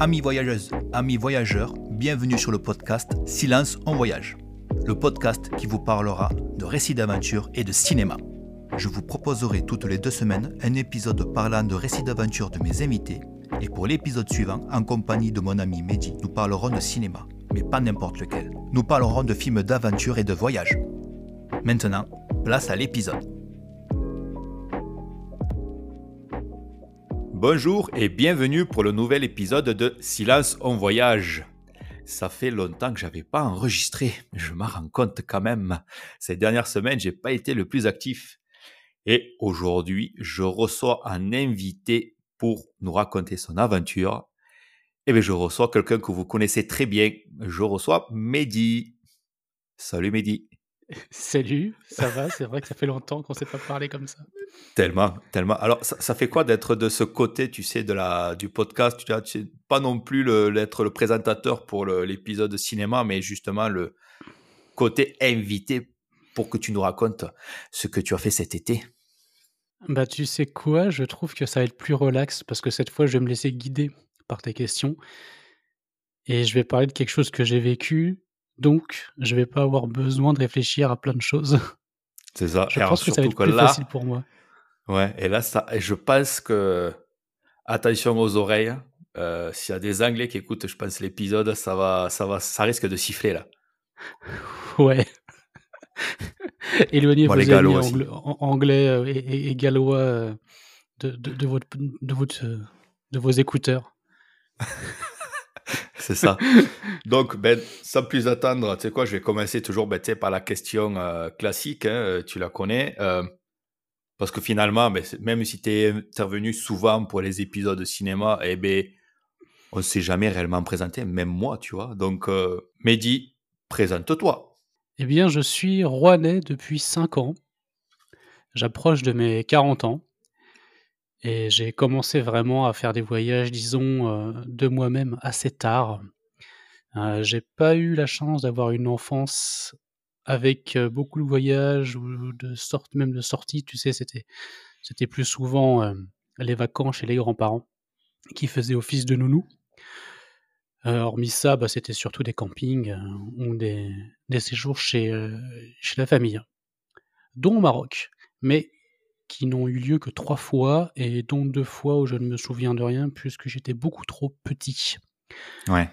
Amis voyageuses, amis voyageurs, bienvenue sur le podcast Silence en voyage, le podcast qui vous parlera de récits d'aventure et de cinéma. Je vous proposerai toutes les deux semaines un épisode parlant de récits d'aventure de mes invités et pour l'épisode suivant, en compagnie de mon ami Mehdi, nous parlerons de cinéma, mais pas n'importe lequel. Nous parlerons de films d'aventure et de voyage. Maintenant, place à l'épisode. Bonjour et bienvenue pour le nouvel épisode de Silence en voyage. Ça fait longtemps que j'avais pas enregistré, je m'en rends compte quand même. Ces dernières semaines, j'ai pas été le plus actif. Et aujourd'hui, je reçois un invité pour nous raconter son aventure. Et bien, je reçois quelqu'un que vous connaissez très bien. Je reçois Mehdi. Salut Mehdi. Salut, ça va? C'est vrai que ça fait longtemps qu'on ne s'est pas parlé comme ça. Tellement, tellement. Alors, ça, fait quoi d'être de ce côté, tu sais, de la, du podcast? Tu sais, pas non plus l'être le, présentateur pour l'épisode cinéma, mais justement le côté invité pour que tu nous racontes ce que tu as fait cet été. Bah, tu sais quoi? Je trouve que ça va être plus relax parce que cette fois, je vais me laisser guider par tes questions et je vais parler de quelque chose que j'ai vécu, donc je vais pas avoir besoin de réfléchir à plein de choses. C'est ça. Je pense que ça va être plus facile pour moi. Ouais, et là, ça, je pense que, attention aux oreilles, euh, s'il y a des Anglais qui écoutent, je pense, l'épisode, ça va, ça va, ça risque de siffler là. Ouais. Éloignez vos amis anglais, euh, et, gallois euh, de, de, votre, de, votre, de vos écouteurs. C'est ça. Donc, ben, sans plus attendre, tu sais quoi, je vais commencer toujours ben, par la question euh, classique, hein, tu la connais. Parce que finalement, ben, même si tu es intervenu souvent pour les épisodes de cinéma, eh ben, on ne s'est jamais réellement présenté, même moi, tu vois. Donc, Mehdi, présente-toi. Eh bien, je suis rouennais depuis 5 ans. J'approche de mes 40 ans et j'ai commencé vraiment à faire des voyages, disons, euh, de moi-même assez tard. Euh, j'ai pas eu la chance d'avoir une enfance avec euh, beaucoup de voyages ou de sorte même de sorties, tu sais, c'était c'était plus souvent les vacances chez les grands-parents qui faisaient office de nounou. Euh, hormis ça, bah, c'était surtout des campings euh, ou des, séjours chez, euh, chez la famille, dont au Maroc, mais qui n'ont eu lieu que trois fois et dont deux fois où je ne me souviens de rien puisque j'étais beaucoup trop petit. Ouais.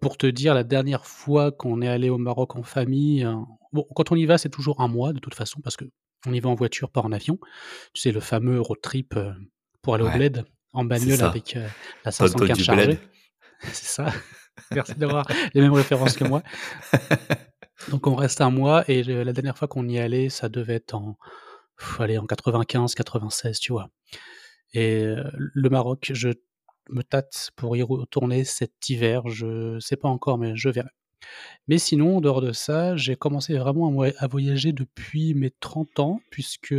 Pour te dire, la dernière fois qu'on est allé au Maroc en famille, bon, quand on y va, c'est toujours un mois de toute façon parce que on y va en voiture, pas en avion. Tu sais, le fameux road trip pour aller au bled en bagnole avec la 515 chargée. C'est ça. Merci d'avoir les mêmes références que moi. Donc on reste un mois et la dernière fois qu'on y allait, ça devait être en, allez, en 95, 96, tu vois. Et euh, le Maroc, je me tâte pour y retourner cet hiver. Je sais pas encore, mais je verrai. Mais sinon, en dehors de ça, j'ai commencé vraiment à, voyager depuis mes 30 ans, puisque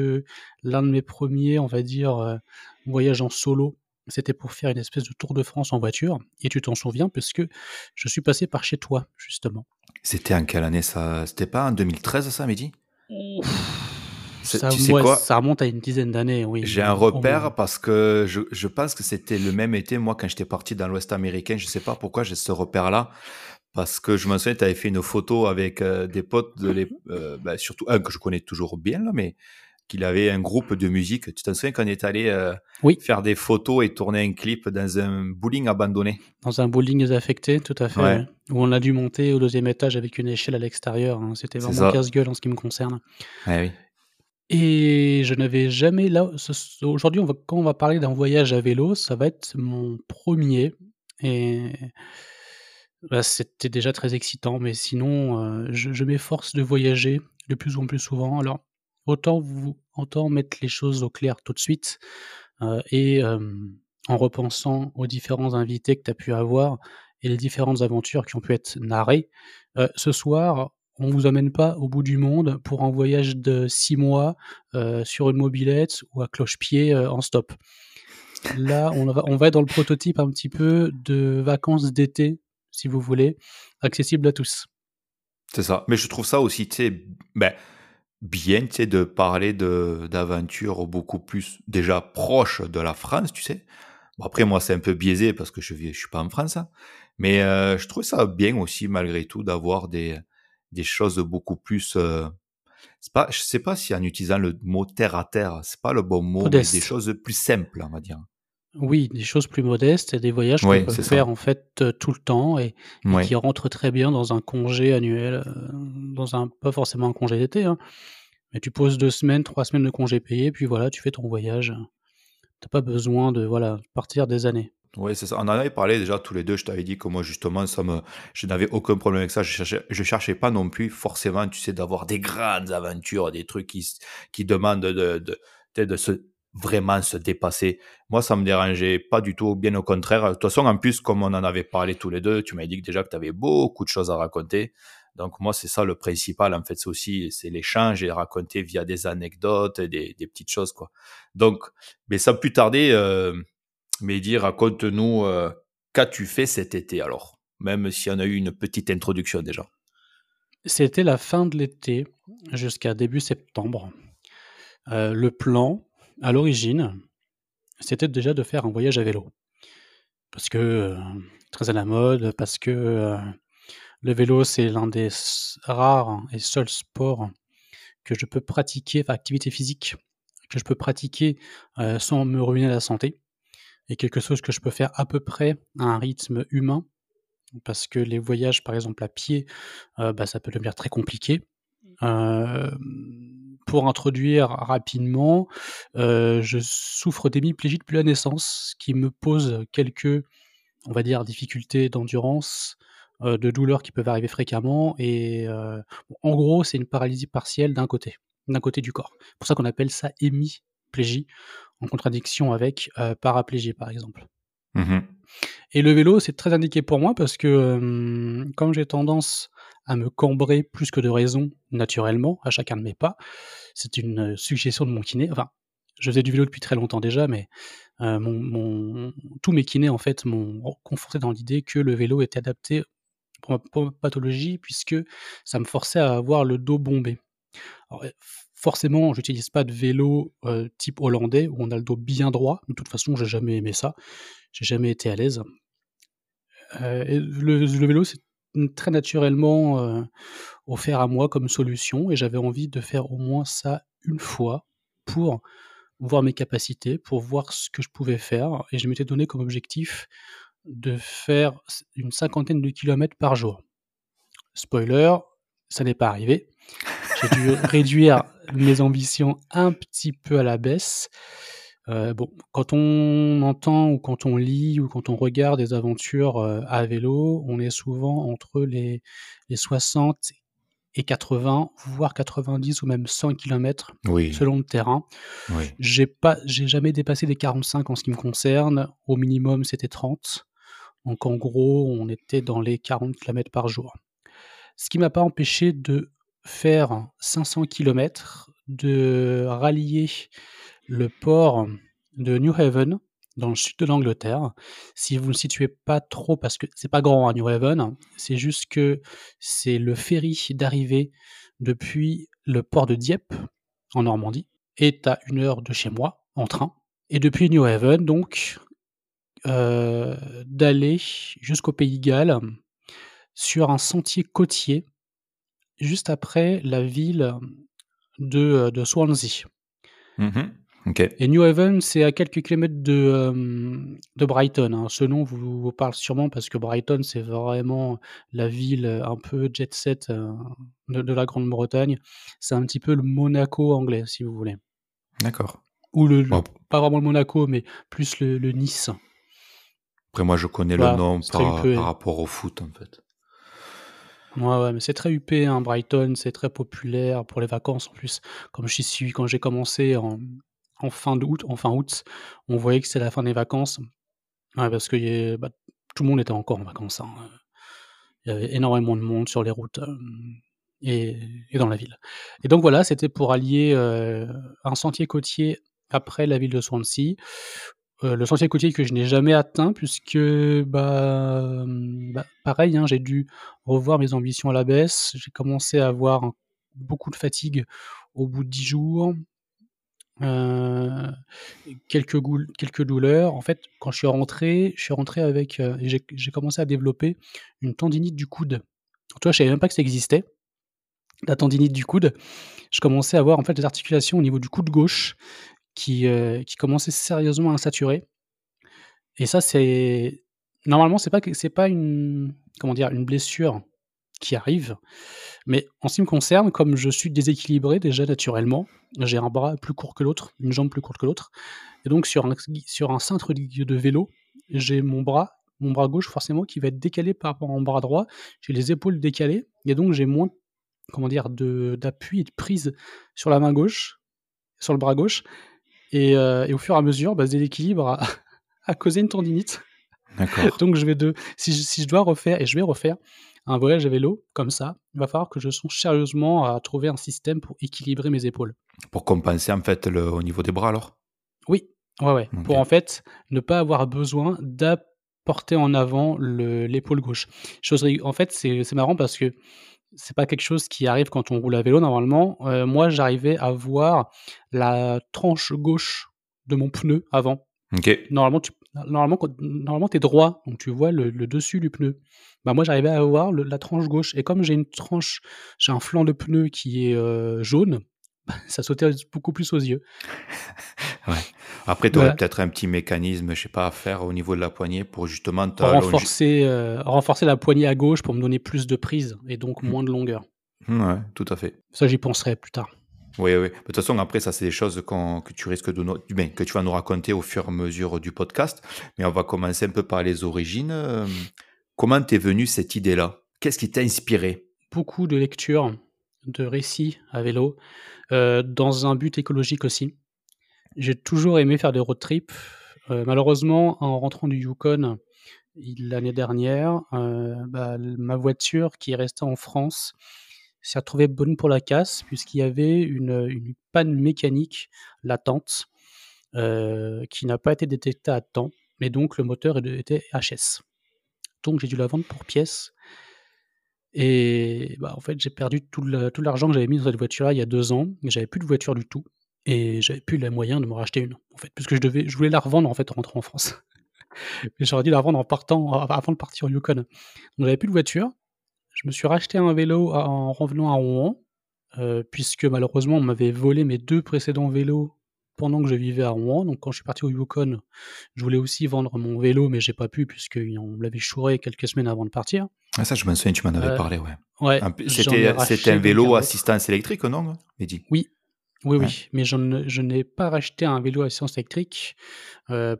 l'un de mes premiers, on va dire, euh, voyages en solo, c'était pour faire une espèce de tour de France en voiture. Et tu t'en souviens, puisque je suis passé par chez toi, justement. C'était en quelle année ça? C'était pas en 2013, ça, Mehdi? Ça, tu sais quoi ça remonte à une dizaine d'années, oui. J'ai un repère parce que je, je pense que c'était le même été, moi, quand j'étais parti dans l'Ouest américain. Je sais pas pourquoi j'ai ce repère-là. Parce que je me souviens, tu avais fait une photo avec euh, des potes, de les, euh, bah, surtout un que je connais toujours bien, là, mais qu'il avait un groupe de musique. Tu t'en souviens quand on est allé euh, faire des photos et tourner un clip dans un bowling abandonné? Dans un bowling désaffecté, tout à fait. Où on a dû monter au deuxième étage avec une échelle à l'extérieur. Hein. C'était vraiment casse-gueule en ce qui me concerne. oui. Et je n'avais jamais là. Aujourd'hui, quand on va parler d'un voyage à vélo, ça va être mon premier. Et bah, c'était déjà très excitant. Mais sinon, euh, je, m'efforce de voyager de plus en plus souvent. Alors, autant vous autant mettre les choses au clair tout de suite euh, et en repensant aux différents invités que tu as pu avoir et les différentes aventures qui ont pu être narrées. Euh, ce soir, on vous amène pas au bout du monde pour un voyage de six mois euh, sur une mobilette ou à cloche-pied en stop. Là, on va, on va être dans le prototype un petit peu de vacances d'été, si vous voulez, accessible à tous. C'est ça. Mais je trouve ça aussi, tu sais, ben, bien, tu sais, de parler d'aventures beaucoup plus déjà proches de la France, tu sais, après, moi, c'est un peu biaisé parce que je ne suis pas en France, hein. mais je trouve ça bien aussi, malgré tout, d'avoir des, des choses beaucoup plus. Euh, pas, je sais pas si en utilisant le mot terre à terre, c'est pas le bon mot, mais des choses plus simples, on va dire. Oui, des choses plus modestes et des voyages qu'on peut faire en fait tout le temps et, qui rentrent très bien dans un congé annuel, dans un pas forcément un congé d'été, hein, mais tu poses deux semaines, trois semaines de congé payé, puis voilà, tu fais ton voyage. T'as pas besoin de voilà partir des années. Oui, c'est ça. On en avait parlé déjà tous les deux. Je t'avais dit que moi, justement, ça me, je n'avais aucun problème avec ça. Je cherchais, je cherchais pas non plus forcément, tu sais, d'avoir des grandes aventures, des trucs qui, qui demandent de, de, de, se, vraiment se dépasser. Moi, ça me dérangeait pas du tout, bien au contraire. De toute façon, en plus, comme on en avait parlé tous les deux, tu m'as dit que déjà que tu avais beaucoup de choses à raconter. Donc moi, c'est ça le principal. En fait, c'est aussi c'est l'échange et raconter via des anecdotes, des, des petites choses quoi. Donc, mais sans plus tarder, euh, Mehdi, raconte-nous euh, qu'as-tu fait cet été alors, même si on a eu une petite introduction déjà. C'était la fin de l'été jusqu'à début septembre. Euh, le plan, à l'origine, c'était déjà de faire un voyage à vélo. Parce que, euh, très à la mode, parce que le vélo, c'est l'un des rares et seuls sports que je peux pratiquer, enfin, activité physique, que je peux pratiquer sans me ruiner la santé et quelque chose que je peux faire à peu près à un rythme humain, parce que les voyages, par exemple, à pied, euh, bah, ça peut devenir très compliqué. Euh, pour introduire rapidement, euh, je souffre d'hémiplégie depuis la naissance, ce qui me pose quelques, on va dire, difficultés d'endurance, de douleurs qui peuvent arriver fréquemment. Et en gros, c'est une paralysie partielle d'un côté, d'un côté du corps. C'est pour ça qu'on appelle ça hémiplégie en contradiction avec euh, paraplégie, par exemple. Mmh Et le vélo, c'est très indiqué pour moi parce que comme j'ai tendance à me cambrer plus que de raison naturellement à chacun de mes pas, c'est une suggestion de mon kiné. Enfin, je faisais du vélo depuis très longtemps déjà, mais euh, mon, tous mes kinés en fait m'ont conforté dans l'idée que le vélo était adapté pour ma pathologie puisque ça me forçait à avoir le dos bombé. Alors, Forcément, j'utilise pas de vélo euh, type hollandais où on a le dos bien droit. De toute façon, j'ai jamais aimé ça. J'ai jamais été à l'aise. Euh, le, vélo, c'est très naturellement euh, offert à moi comme solution et j'avais envie de faire au moins ça une fois pour voir mes capacités, pour voir ce que je pouvais faire. Et je m'étais donné comme objectif de faire une cinquantaine de kilomètres par jour. Spoiler, ça n'est pas arrivé. J'ai dû réduire mes ambitions un petit peu à la baisse. Euh, bon, quand on entend ou quand on lit ou quand on regarde des aventures euh, à vélo, on est souvent entre les, les 60 et 80, voire 90 ou même 100 km selon le terrain. Oui. J'ai pas, j'ai jamais dépassé les 45 en ce qui me concerne. Au minimum, c'était 30. Donc en gros, on était dans les 40 km par jour. Ce qui m'a pas empêché de faire 500 km, de rallier le port de New Haven dans le sud de l'Angleterre. Si vous ne situez pas trop, parce que c'est pas grand à New Haven, c'est juste que c'est le ferry d'arrivée depuis le port de Dieppe en Normandie est à une heure de chez moi en train. Et depuis New Haven, donc, euh, d'aller jusqu'au Pays de Galles sur un sentier côtier juste après la ville de, euh, de Swansea. Mmh Et New Haven, c'est à quelques kilomètres de, de Brighton. Hein. Ce nom vous, vous, parle sûrement parce que Brighton, c'est vraiment la ville un peu jet set euh, de, la Grande-Bretagne. C'est un petit peu le Monaco anglais, si vous voulez. D'accord. Ou le, pas vraiment le Monaco, mais plus le, Nice. Après, moi, je connais le nom par, par rapport au foot, en fait. Ouais, ouais, mais c'est très huppé, hein, Brighton, c'est très populaire pour les vacances en plus. Comme j'y suis, quand j'ai commencé en, fin d'août, en fin août, on voyait que c'était la fin des vacances. Ouais, parce que bah, tout le monde était encore en vacances. Hein. Il y avait énormément de monde sur les routes euh, et, et, dans la ville. Et donc voilà, c'était pour allier euh, un sentier côtier après la ville de Swansea, euh, le sentier côtier que je n'ai jamais atteint puisque, bah, bah pareil, hein, j'ai dû revoir mes ambitions à la baisse. J'ai commencé à avoir beaucoup de fatigue au bout de 10 jours. Euh, quelques, douleurs. En fait, quand je suis rentré, je suis rentré avec, j'ai commencé à développer une tendinite du coude. Toi, je savais même pas que ça existait. La tendinite du coude. Je commençais à avoir en fait des articulations au niveau du coude gauche qui, qui commençaient sérieusement à saturer. Et ça, c'est normalement, c'est pas pas une comment dire une blessure qui arrive, mais en ce qui me concerne, comme je suis déséquilibré déjà naturellement, j'ai un bras plus court que l'autre, une jambe plus courte que l'autre, et donc sur un, sur un cintre de vélo, j'ai mon bras, mon bras gauche forcément qui va être décalé par rapport à mon bras droit, j'ai les épaules décalées, et donc j'ai moins comment dire d'appui et de prise sur la main gauche, sur le bras gauche, et, euh, au fur et à mesure, bah, ce déséquilibre a, a causé une tendinite. Donc je vais de, si je, si je dois refaire, et je vais refaire un voyage à vélo comme ça, il va falloir que je songe sérieusement à trouver un système pour équilibrer mes épaules. Pour compenser en fait le, au niveau des bras alors? Oui, ouais, ouais. Pour en fait ne pas avoir besoin d'apporter en avant l'épaule gauche. Chose, en fait, c'est marrant parce que c'est pas quelque chose qui arrive quand on roule à vélo normalement. Euh, moi, j'arrivais à voir la tranche gauche de mon pneu avant. Normalement, tu normalement, normalement, es droit, donc tu vois le, dessus du pneu. Bah, moi, j'arrivais à voir la tranche gauche. Et comme j'ai une tranche, j'ai un flanc de pneu qui est euh, jaune, ça sautait beaucoup plus aux yeux. ouais. Après, tu aurais peut-être un petit mécanisme, je sais pas, à faire au niveau de la poignée pour justement renforcer, euh, renforcer la poignée à gauche pour me donner plus de prise et donc mmh. moins de longueur. Ouais, tout à fait. Ça, j'y penserai plus tard. Oui, oui. De toute façon, après, ça, c'est des choses que tu risques de nous, que tu vas nous raconter au fur et à mesure du podcast. Mais on va commencer un peu par les origines. Euh, comment t'es venue cette idée-là? Qu'est-ce qui t'a inspiré? Beaucoup de lectures, de récits à vélo, dans un but écologique aussi. J'ai toujours aimé faire des road trips. Euh, malheureusement, en rentrant du Yukon l'année dernière, bah, ma voiture qui est restée en France s'est retrouvée bonne pour la casse puisqu'il y avait une, panne mécanique latente euh, qui n'a pas été détectée à temps, mais donc le moteur était HS. Donc j'ai dû la vendre pour pièces. Et bah, en fait, j'ai perdu tout l'argent que j'avais mis dans cette voiture-là il y a deux ans. J'avais plus de voiture du tout. Et j'avais plus les moyens de me racheter une, en fait, puisque je, devais, je voulais la revendre en fait en rentrant en France. J'aurais dû la revendre en partant, avant de partir au Yukon. Donc j'avais plus de voiture. Je me suis racheté un vélo en revenant à Rouen, euh, puisque malheureusement on m'avait volé mes deux précédents vélos pendant que je vivais à Rouen. Donc quand je suis parti au Yukon, je voulais aussi vendre mon vélo, mais j'ai pas pu puisqu'on l'avait chouré quelques semaines avant de partir. Ah ça, je me souviens, tu m'en avais euh, parlé, ouais. ouais C'était un vélo assistance électrique, non, Mehdi? Oui, oui, oui, mais je n'ai pas racheté un vélo assistance électrique euh,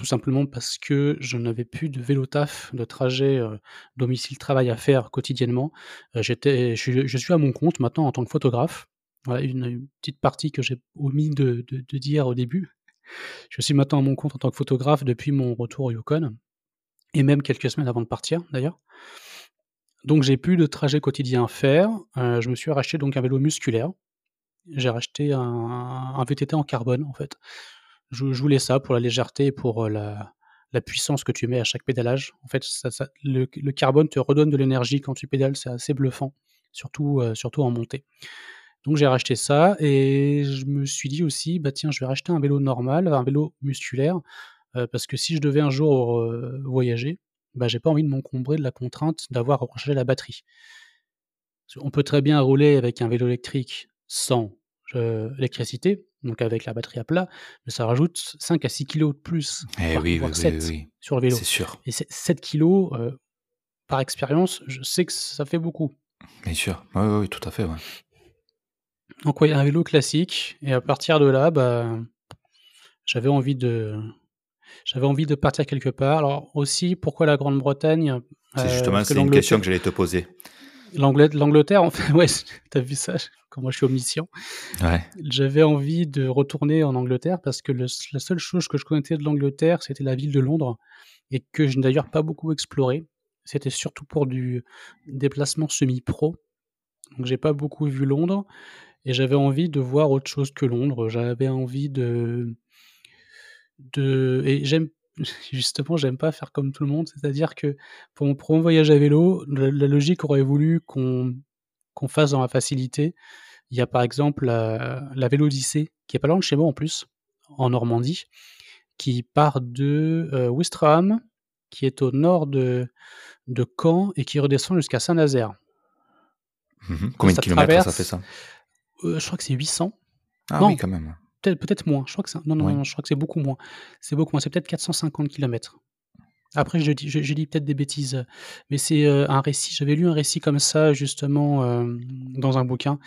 tout simplement parce que je n'avais plus de vélo taf, de trajet euh, domicile-travail à faire quotidiennement. J'étais, je, suis, à mon compte maintenant en tant que photographe. Voilà une, petite partie que j'ai omis de, dire au début. Je suis maintenant à mon compte en tant que photographe depuis mon retour au Yukon, et même quelques semaines avant de partir d'ailleurs. Donc j'ai plus de trajet quotidien à faire. Euh, je me suis racheté donc un vélo musculaire. J'ai racheté un, VTT en carbone en fait. Je, voulais ça pour la légèreté et pour la, puissance que tu mets à chaque pédalage. En fait, le, carbone te redonne de l'énergie quand tu pédales, c'est assez bluffant, surtout, surtout en montée. Donc j'ai racheté ça et je me suis dit aussi, bah tiens, je vais racheter un vélo normal, un vélo musculaire, parce que si je devais un jour voyager, bah j'ai pas envie de m'encombrer de la contrainte d'avoir à recharger la batterie. On peut très bien rouler avec un vélo électrique sans électricité, donc avec la batterie à plat, mais ça rajoute 5 à 6 kilos de plus, eh oui, oui, 7 sur le vélo. C'est sûr. Et 7 kilos, euh, par expérience, je sais que ça fait beaucoup. Bien sûr, oui, oui, tout à fait. Ouais. Donc oui, un vélo classique, et à partir de là, bah, j'avais envie de... J'avais envie de partir quelque part. Alors aussi, pourquoi la Grande-Bretagne? C'est justement, euh, c'est une question que j'allais te poser. L'Angleterre, en fait, ouais, t'as vu ça, comment je suis omniscient. Ouais. J'avais envie de retourner en Angleterre parce que la seule chose que je connaissais de l'Angleterre, c'était la ville de Londres et que je n'ai d'ailleurs pas beaucoup exploré. C'était surtout pour du déplacement semi-pro. Donc j'ai pas beaucoup vu Londres et j'avais envie de voir autre chose que Londres. J'avais envie de de et j'aime justement, j'aime pas faire comme tout le monde. C'est-à-dire que pour mon premier voyage à vélo, la, logique aurait voulu qu'on qu'on fasse dans la facilité. Il y a par exemple la, la Vélo qui est pas loin de chez moi en plus, en Normandie, qui part de euh, Ouistreham, qui est au nord de, de Caen et qui redescend jusqu'à Saint-Nazaire. Mhm. Combien de kilomètres ça fait ça? Euh, Je crois que c'est 800. Ah oui, quand même. Peut-être peut moins. Je crois que non, non, non, je crois que c'est beaucoup moins. C'est beaucoup moins. C'est peut-être 450 km. Après, je dis, je, dis peut-être des bêtises, mais c'est euh, un récit. J'avais lu un récit comme ça justement euh, dans un bouquin.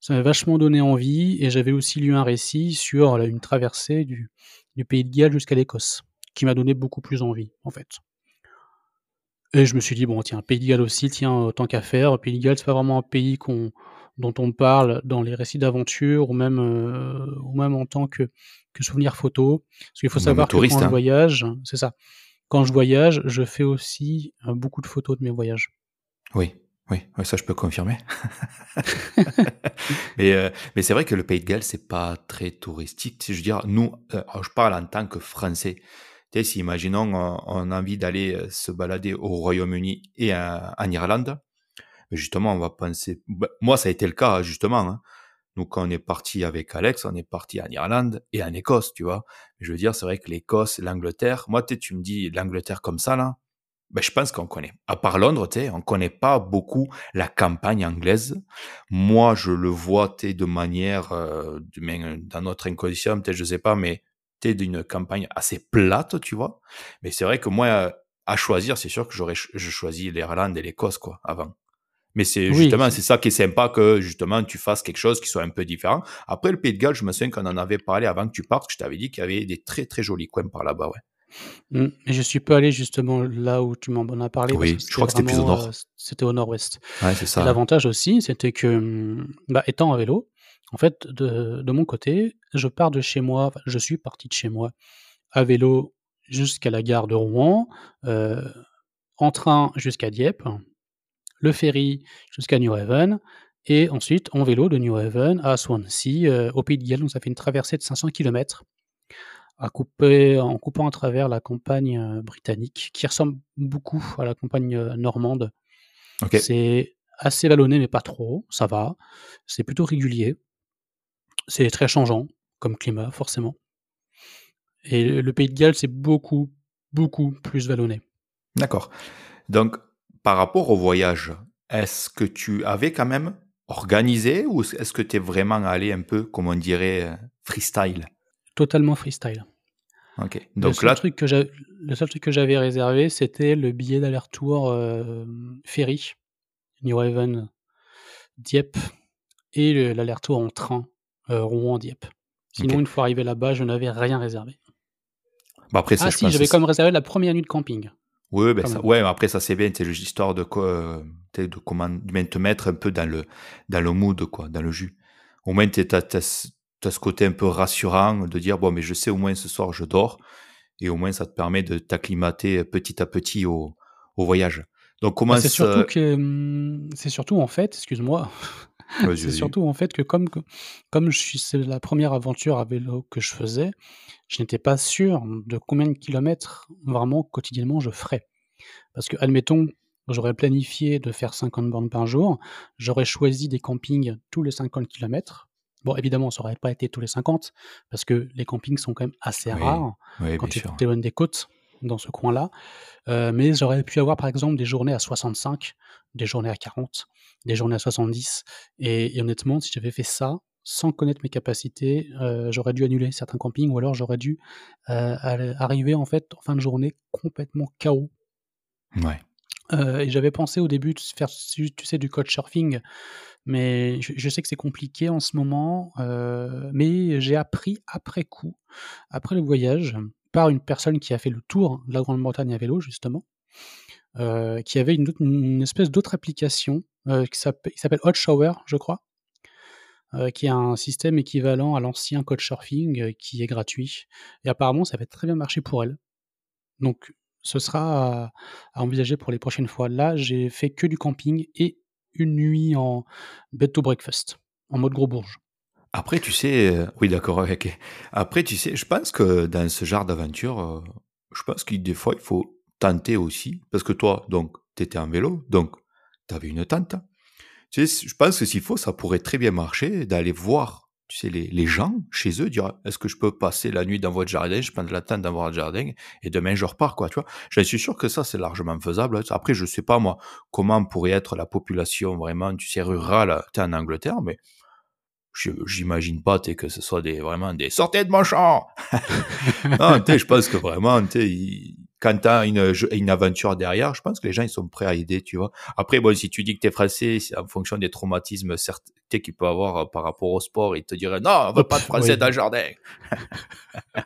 Ça m'a vachement donné envie, et j'avais aussi lu un récit sur une traversée du, du pays de Galles jusqu'à l'Écosse, qui m'a donné beaucoup plus envie, en fait. Et je me suis dit, bon, tiens, Pays de Galles aussi, tiens, tant qu'à faire. Pays de Galles, c'est pas vraiment un pays qu'on, dont on parle dans les récits d'aventure ou même, euh, ou même en tant que, que souvenir photo. Parce qu'il faut savoir que quand je hein. voyage, c'est ça. Quand je voyage, je fais aussi euh, beaucoup de photos de mes voyages. Oui, oui, ça je peux confirmer. mais euh, mais c'est vrai que le Pays de Galles, c'est pas très touristique. Je veux dire, nous, je parle en tant que Français si imaginons on, a envie d'aller se balader au Royaume-Uni et en Irlande, justement on va penser, bah, moi ça a été le cas justement. Hein. Nous quand on est parti avec Alex, on est parti en Irlande et en Écosse, tu vois. Je veux dire, c'est vrai que l'Écosse, l'Angleterre, moi tu me dis l'Angleterre comme ça là, ben, je pense qu'on connaît. À part Londres, tu on connaît pas beaucoup la campagne anglaise. Moi, je le vois, tu de manière, euh, dans notre inconscient, peut-être, je sais pas, mais d'une campagne assez plate, tu vois. Mais c'est vrai que moi, à choisir, c'est sûr que j'aurais je choisis l'Irlande et l'Écosse, quoi, avant. Mais c'est justement, c'est ça qui est sympa que justement tu fasses quelque chose qui soit un peu différent. Après le Pays de Galles, je me souviens qu'on en avait parlé avant que tu partes, que je t'avais dit qu'il y avait des très très jolis coins par là-bas, ouais. Mmh. Et je suis pas allé justement là où tu m'en as parlé. Oui, je crois que c'était plus au nord. Euh, c'était au nord-ouest. Ouais, c'est ça. L'avantage aussi, c'était que, mmh, bah, étant à vélo, en fait, de, de, mon côté, je pars de chez moi, je suis parti de chez moi à vélo jusqu'à la gare de Rouen, euh, en train jusqu'à Dieppe, le ferry jusqu'à New Haven, et ensuite en vélo de New Haven à Swansea, euh, au Pays de Galles. Donc ça fait une traversée de 500 km à couper, en coupant à travers la campagne euh, britannique, qui ressemble beaucoup à la campagne normande. C'est assez vallonné, mais pas trop, ça va. C'est plutôt régulier. C'est très changeant comme climat, forcément. Et le pays de Galles, c'est beaucoup, beaucoup plus vallonné. D'accord. Donc, par rapport au voyage, est-ce que tu avais quand même organisé ou est-ce que tu es vraiment allé un peu, comme on dirait, euh, freestyle? Totalement freestyle. Ok. Donc le seul là, truc que le seul truc que j'avais réservé, c'était le billet d'aller-retour euh, ferry, New Haven, Dieppe, et l'aller-retour en train euh, Rouen-Dieppe. Sinon, une fois arrivé là-bas, je n'avais rien réservé. Bah après, ah si, j'avais quand même réservé la première nuit de camping. Oui, ben ça, ouais, après ça c'est bien, c'est juste histoire de quoi, euh, de comment te mettre un peu dans le dans le mood quoi, dans le jus. Au moins tu as, ce côté un peu rassurant de dire bon mais je sais au moins ce soir je dors et au moins ça te permet de t'acclimater petit à petit au, au voyage. Donc comment bah, c'est surtout que hum, c'est surtout en fait, excuse-moi, c'est surtout en fait que comme, comme c'est la première aventure à vélo que je faisais, je n'étais pas sûr de combien de kilomètres vraiment quotidiennement je ferais. Parce que, admettons, j'aurais planifié de faire 50 bornes par jour, j'aurais choisi des campings tous les 50 kilomètres. Bon, évidemment, ça n'aurait pas été tous les 50, parce que les campings sont quand même assez rares quand tu es loin des côtes dans ce coin-là. Euh, mais j'aurais pu avoir par exemple des journées à 65, des journées à 40, des journées à 70. Et, honnêtement, si j'avais fait ça, sans connaître mes capacités, euh, j'aurais dû annuler certains campings ou alors j'aurais dû euh, arriver en fait en fin de journée complètement KO. Ouais. et j'avais pensé au début de faire, tu sais, du coach surfing, mais je, je sais que c'est compliqué en ce moment. mais j'ai appris après coup, après le voyage, par une personne qui a fait le tour de la Grande-Bretagne à vélo, justement, euh, qui avait une, espèce d'autre application euh, qui s'appelle Hot Shower, je crois, euh, qui est un système équivalent à l'ancien Couchsurfing qui est gratuit. Et apparemment, ça va très bien marcher pour elle. Donc, ce sera à, à envisager pour les prochaines fois. Là, j'ai fait que du camping et une nuit en bed to breakfast, en mode gros bourge. Après, tu sais, euh, oui, d'accord. Après, tu sais, je pense que dans ce genre d'aventure, euh, je pense que des fois, il faut tenter aussi, parce que toi, donc, tu étais en vélo, donc, tu avais une tente. Tu sais, je pense que s'il faut, ça pourrait très bien marcher d'aller voir tu sais, les, les gens chez eux dire est-ce que je peux passer la nuit dans votre jardin, je prends la tente dans votre jardin et demain je repars quoi, tu vois. Je suis sûr que ça c'est largement faisable. Après je sais pas moi comment pourrait être la population vraiment, tu sais, rurale, tu en Angleterre, mais j'imagine pas que ce soit des vraiment des sortez de mon champ. non, je pense que vraiment, tu quand tu as une, une aventure derrière, je pense que les gens ils sont prêts à aider, tu vois. Après, bon, si tu dis que tu es français, en fonction des traumatismes certes qu'il peut avoir euh, par rapport au sport, ils te diraient non, on veut pas de français dans le jardin.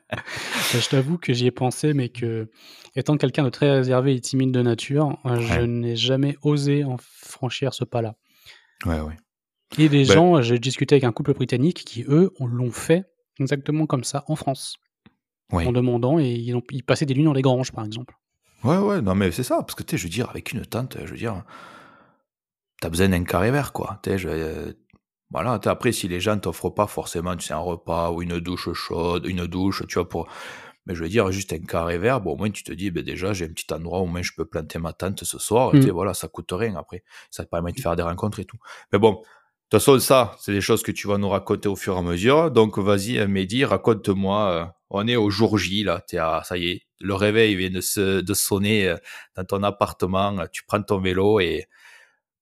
je t'avoue que j'y ai pensé, mais que étant quelqu'un de très réservé et timide de nature, euh, je n'ai jamais osé en franchir ce pas-là. Ouais, ouais. Et des ben gens, j'ai discuté avec un couple britannique qui, eux, l'ont fait exactement comme ça en France. En demandant, et ils, ont, ils passaient des nuits dans les granges, par exemple. Ouais, ouais, non, mais c'est ça, parce que tu sais, je veux dire, avec une tente, je veux dire, t'as besoin d'un carré vert, quoi. Tu sais, euh, voilà, après, si les gens t'offrent pas forcément, tu sais, un repas ou une douche chaude, une douche, tu vois, pour. Mais je veux dire, juste un carré vert, bon, au moins, tu te dis, ben déjà, j'ai un petit endroit où moins je peux planter ma tente ce soir, et tu sais, mmh. voilà, ça coûte rien après. Ça te permet de faire des rencontres et tout. Mais bon, de toute façon, ça, c'est des choses que tu vas nous raconter au fur et à mesure. Donc, vas-y, euh, Mehdi, raconte-moi. Euh, on est au jour J, là. À, ça y est, le réveil vient de, se, de sonner euh, dans ton appartement. Tu prends ton vélo et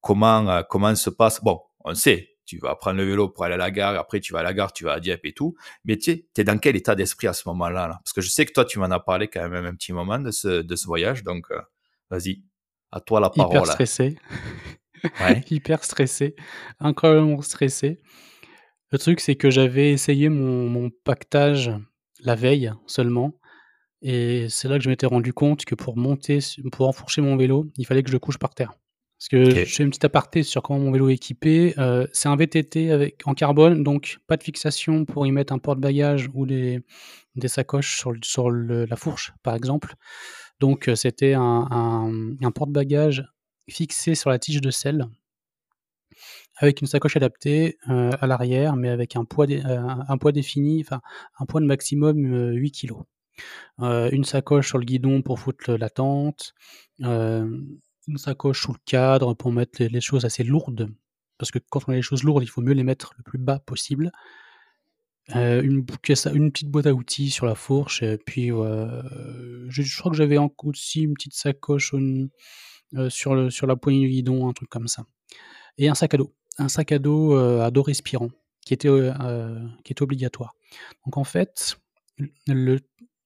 comment, comment se passe? Bon, on sait, tu vas prendre le vélo pour aller à la gare. Après, tu vas à la gare, tu vas à Dieppe et tout. Mais tu sais, t'es dans quel état d'esprit à ce moment-là là? Parce que je sais que toi, tu m'en as parlé quand même un petit moment de ce, de ce voyage. Donc, vas-y, à toi la parole. Hyper stressé. hyper stressé, incroyablement stressé. Le truc, c'est que j'avais essayé mon, pactage la veille seulement. Et c'est là que je m'étais rendu compte que pour monter, pour enfourcher mon vélo, il fallait que je le couche par terre. Parce que je fais une petite aparté sur comment mon vélo est équipé. Euh, c'est un VTT avec, en carbone, donc pas de fixation pour y mettre un porte-bagages ou des, des sacoches sur, sur la fourche, par exemple. Donc euh, c'était un, un porte-bagages fixé sur la tige de sel avec une sacoche adaptée euh, à l'arrière, mais avec un poids, euh, un poids défini, enfin un poids de maximum 8 kg. Euh, une sacoche sur le guidon pour foutre la tente, une sacoche sous le cadre pour mettre les, choses assez lourdes, parce que quand on a les choses lourdes, il faut mieux les mettre le plus bas possible. une, petite boîte à outils sur la fourche, et puis je, crois que j'avais aussi une petite sacoche, sur, le, sur la poignée du guidon, un truc comme ça. Et un sac à dos. Un sac à dos euh, à dos respirant, qui était, euh, qui était obligatoire. Donc en fait, le,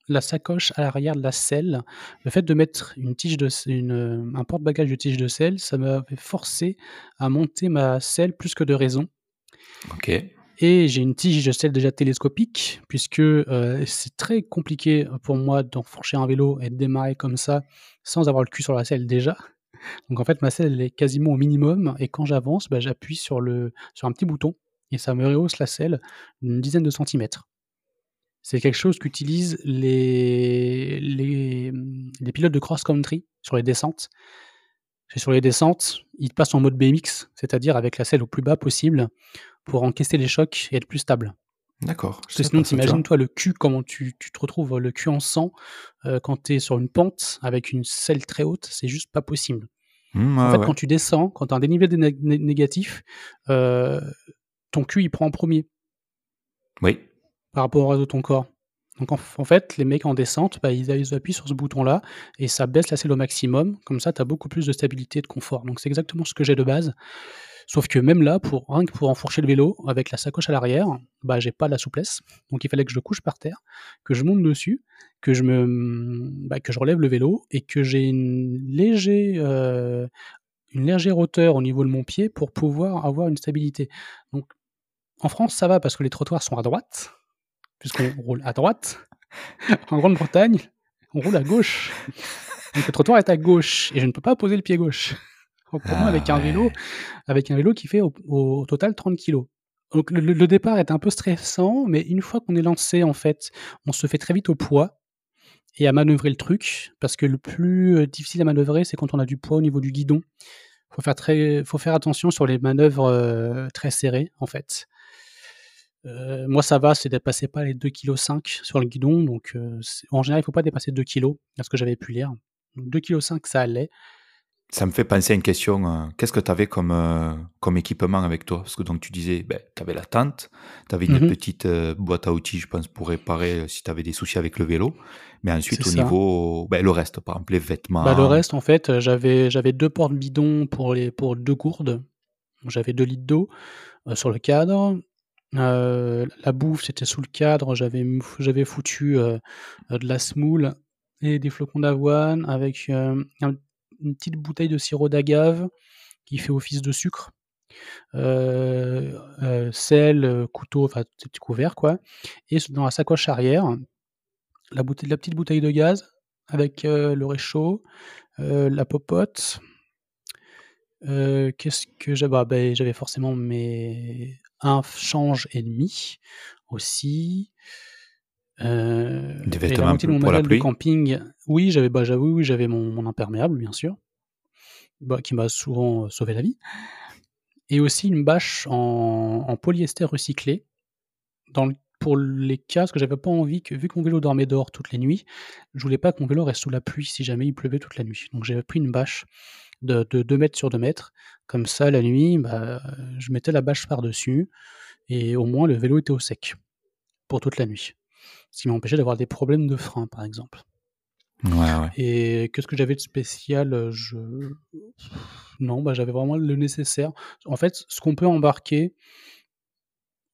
la sacoche à l'arrière de la selle, le fait de mettre une tige de, une, un porte-bagages de tige de sel, ça m'avait forcé à monter ma selle plus que de raison. Ok. Et j'ai une tige de sel déjà télescopique, puisque c'est très compliqué pour moi d'enfourcher un vélo et de démarrer comme ça sans avoir le cul sur la selle déjà. Donc en fait, ma selle est quasiment au minimum et quand j'avance, bah, j'appuie sur, le, sur un petit bouton et ça me rehausse la selle d'une dizaine de centimètres. C'est quelque chose qu'utilisent les, les, les, pilotes de cross-country sur les descentes. sur les descentes, ils passent en mode BMX, c'est-à-dire avec la selle au plus bas possible pour encaisser les chocs et être plus stable. D'accord. Sinon, t'imagines-toi le cul, comment tu, tu, te retrouves le cul en sang euh, quand tu es sur une pente avec une selle très haute, c'est juste pas possible. Mmh, en fait, quand tu descends, quand tu as un dénivelé négatif, euh, ton cul il prend en premier. Oui. Par rapport au reste de ton corps. Donc en, fait, les mecs en descente, bah, ils, ils, appuient sur ce bouton-là et ça baisse la selle au maximum. Comme ça, tu as beaucoup plus de stabilité et de confort. Donc c'est exactement ce que j'ai de base. Sauf que même là, pour, rien que pour enfourcher le vélo avec la sacoche à l'arrière, bah, j'ai pas la souplesse. Donc il fallait que je le couche par terre, que je monte dessus, que je, me, bah, que je relève le vélo et que j'ai une, léger, euh, une légère hauteur au niveau de mon pied pour pouvoir avoir une stabilité. Donc en France, ça va parce que les trottoirs sont à droite, puisqu'on roule à droite. en Grande-Bretagne, on roule à gauche. Donc le trottoir est à gauche et je ne peux pas poser le pied gauche avec un vélo, avec un vélo qui fait au, total 30 kg. Donc le, départ est un peu stressant, mais une fois qu'on est lancé, en fait, on se fait très vite au poids et à manœuvrer le truc, parce que le plus euh, difficile à manœuvrer, c'est quand on a du poids au niveau du guidon. Faut faire très, faut faire attention sur les manœuvres euh, très serrées, en fait. Euh, moi, ça va, c'est de passer pas les 2,5 kg sur le guidon. Donc, en général, il faut pas dépasser 2 kg, parce que j'avais pu lire. Donc, 2,5 kg, ça allait. Ça me fait penser à une question. euh, Qu'est-ce que tu avais comme, euh, comme équipement avec toi? Parce que donc tu disais, ben, tu avais la tente, tu avais une Mhm. petite euh, boîte à outils, je pense, pour réparer euh, si tu avais des soucis avec le vélo. Mais ensuite, au ça. niveau, ben, le reste, par exemple, les vêtements. Bah, le reste, en fait, euh, j'avais j'avais 2 porte-bidons pour les pour 2 gourdes. J'avais 2 litres d'eau, sur le cadre. La bouffe, c'était sous le cadre. J'avais foutu, de la semoule et des flocons d'avoine avec, hem, un une petite bouteille de sirop d'agave qui fait office de sucre. Heu heu, sel, heu, couteau, enfin, des petits couverts, quoi et dans la sacoche arrière, la petite bouteille de gaz avec, le réchaud, la popote. Qu'est-ce que j'avais? Bah, beh, j'avais forcément mes 1 f change et demi aussi. Heu Des vêtements de mon pour la matériel de pluie? camping oui, j'avais, bah, j'avoue, oui, j'avais mon mon imperméable, bien sûr. Bah, qui m'a souvent, heu, sauvé la vie et aussi une bâche en en polyester recyclé dans le pour les cas parce que j'avais pas envie que vu que mon vélo dormait dehors toutes les nuits, je voulais pas que mon vélo reste sous la pluie si jamais il pleuvait toute la nuit. Donc j'avais pris une bâche de de 2 mètres sur 2 mètres. Comme ça, la nuit, bah, je mettais la bâche par-dessus et au moins le vélo était au sec pour toute la nuit. Ce qui m'empêchait d'avoir des problèmes de frein, par exemple. Ouais, ouais. Et qu'est-ce que j'avais de spécial? Je non, bah, j'avais vraiment le nécessaire. En fait, ce qu'on peut embarquer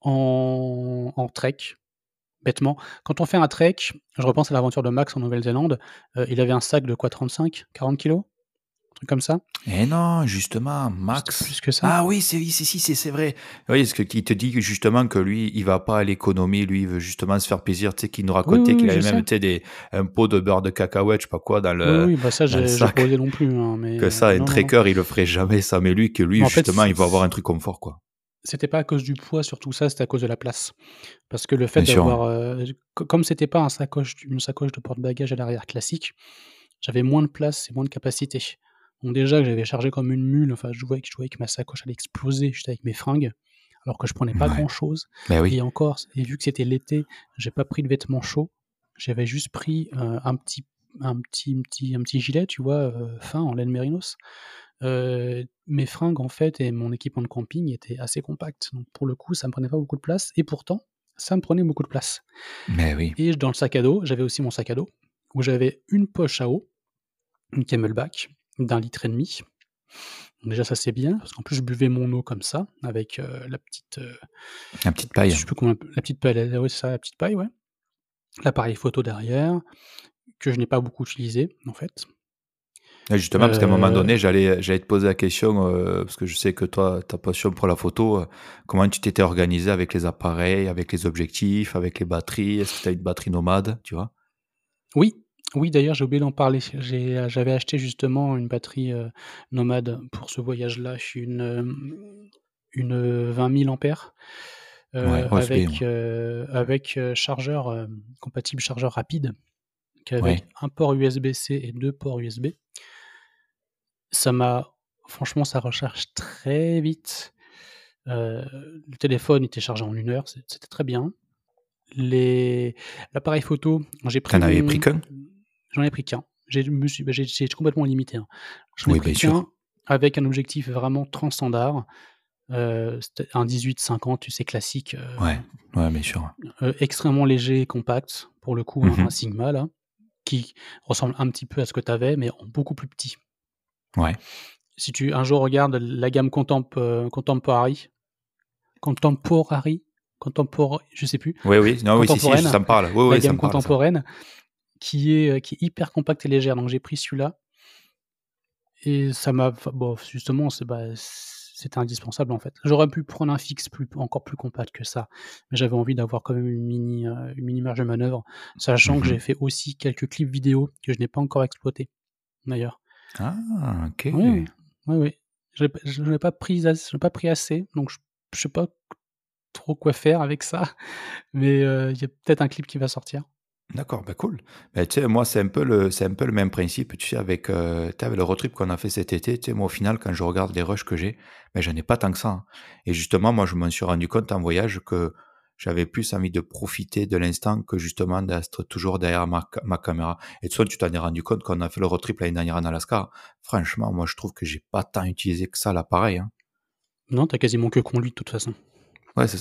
en en trek, bêtement. Quand on fait un trek, je repense à l'aventure de Max en Nouvelle-Zélande, heu, il avait un sac de quoi 35-40 kilogrammes? Un truc comme ça? Eh non, justement, Max. plus que ça? Ah oui, c'est oui, si, si, c'est vrai. Oui, que qu'il te dit justement que lui, il va pas à l'économie, lui, il veut justement se faire plaisir. Tu sais, qu'il nous Oui, racontait oui, qu'il oui, avait même, des un pot de beurre de cacahuète, je sais pas quoi, dans Oui, le oui, bah, ça, j'ai pas osé non plus, hein, mais Que ça, un non, non, non. trekker, il le ferait jamais ça. Mais lui, que lui, Mais en fait, justement, il va avoir un truc confort, quoi. c'était pas à cause du poids surtout ça, c'était à cause de la place. Parce que le fait d'avoir, co comme c'était pas un sacoche une sacoche de porte-bagages à l'arrière classique, j'avais moins de place et moins de capacité. Déjà que j'avais chargé comme une mule, enfin, je voyais que je voyais que ma sacoche allait exploser juste avec mes fringues, alors que je prenais pas Ouais. grand-chose Ben oui. et encore et vu que c'était l'été, j'ai pas pris de vêtements chauds. J'avais juste pris, heu, un petit un petit un petit un petit gilet, tu vois, heu, fin en laine mérinos. Heu, mes fringues, en fait et mon équipement de camping étaient assez compacts. Donc pour le coup, ça me prenait pas beaucoup de place et pourtant, ça me prenait beaucoup de place. Mais oui. Et dans le sac à dos, j'avais aussi mon sac à dos où j'avais une poche à eau, une Camelback d'1 litre et demi. Déjà ça, c'est bien parce qu'en plus je buvais mon eau comme ça avec, heu, la petite, heu, La petite paille. je sais plus comment la petite paille, ouais, c'est ça, la petite paille, ouais. L'appareil photo derrière, que je n'ai pas beaucoup utilisé, en fait. Justement, parce qu'à un moment Heu donné, j'allais j'allais te poser la question, parce que je sais que toi, ta passion pour la photo, comment tu t'étais organisé avec les appareils, avec les objectifs, avec les batteries? Est-ce que tu as une batterie nomade, tu vois? Oui, oui, d'ailleurs, j'ai oublié d'en parler. J'ai, heu, j'avais acheté justement une batterie, heu, nomade pour ce voyage-là. Une, hem, une, heu, 20 000 ampères, Ouais, avec, avec, chargeur, compatible chargeur rapide, qu'avec Ouais. un port USB-C et 2 ports USB. Ça m'a franchement, ça recharge très vite. Le téléphone était chargé en 1 heure, c'é c'était très bien. Les l'appareil photo, j'ai pris avais pris qu'un? J'en ai pris qu'1. J'ai me suis bah, j'ai complètement limité, hein. J'en ai Oui, pris qu'1 avec un objectif vraiment transstandard. C'était un 18-50, tu sais, classique, heu Ouais, ouais, bien sûr, heu, extrêmement léger et compact, pour le coup, Mmh un. Sigma, là, qui ressemble un petit peu à ce que tu avais, mais en beaucoup plus petit. Ouais. Si tu un jour regardes la gamme Contemp heu, Contemporary Contemporary? Contempor je sais plus. Oui, oui, non, oui, si, si, Contemporaine, ça me parle. Oui, la oui, ça gamme me parle ça. contemporaine qui est, heu, qui est hyper compacte et légère, donc j'ai pris celui-là et ça m'a bon, justement, c'est, bah, c'était indispensable, en fait. J'aurais pu prendre un fixe plus encore plus compact que ça, mais j'avais envie d'avoir quand même une mini, heu, une mini marge de manœuvre, sachant que j'ai mh. fait aussi quelques clips vidéo que je n'ai pas encore exploités, d'ailleurs. Ah, OK. Oui, oui. Oui. Je je l'ai pas pris assez, donc je je sais pas trop quoi faire avec ça, mais heu, il y a peut-être un clip qui va sortir. D'accord, bah, cool. Bah, tu moi, c'est un peu le même principe, tu sais, avec, heu, tu sais, avec le road trip qu'on a fait cet été, tu sais, moi, au final, quand je regarde les rushs que j'ai, bah, j'en ai pas tant que ça, hein et justement, moi, je m'en suis rendu compte en voyage que j'avais plus envie de profiter de l'instant que justement d'être toujours derrière ma, ma caméra. Et toi, tu t'en es rendu compte quand on a fait le road trip l'année dernière en Alaska. Franchement, moi, je trouve que j'ai pas tant utilisé que ça l'appareil. Hein. Non, t'as quasiment que conduit de toute façon.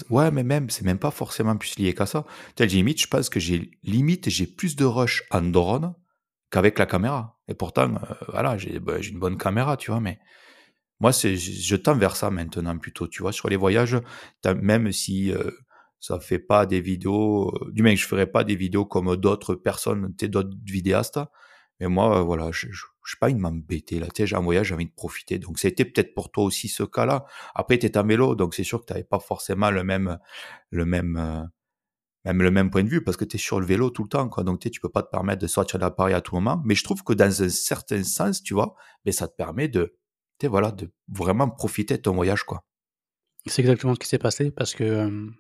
Ouais, mais même, c'est même pas forcément plus lié qu'à ça. Tel limite, je pense que j'ai limite, j'ai plus de rush en drone qu'avec la caméra. Et pourtant, euh, voilà, bah, j'ai une bonne caméra, tu vois, mais moi, c'est, je tends vers ça maintenant plutôt, tu vois, sur les voyages, même si euh, ça fait pas des vidéos, euh, du moins je ferai pas des vidéos comme d'autres personnes, d'autres vidéastes. Mais moi, euh, voilà, je, je, je pas envie de m'embêter là. Tu sais, en voyage, j'ai envie de profiter. Donc, c'était peut-être pour toi aussi ce cas-là. Après, tu en vélo, donc c'est sûr que tu n'avais pas forcément le même, le même, euh, même le même point de vue parce que tu es sur le vélo tout le temps, quoi. Donc, tu peux pas te permettre de sortir de l'appareil à tout moment. Mais je trouve que dans un certain sens, tu vois, mais ça te permet de, voilà, de vraiment profiter de ton voyage, quoi. C'est exactement ce qui s'est passé parce que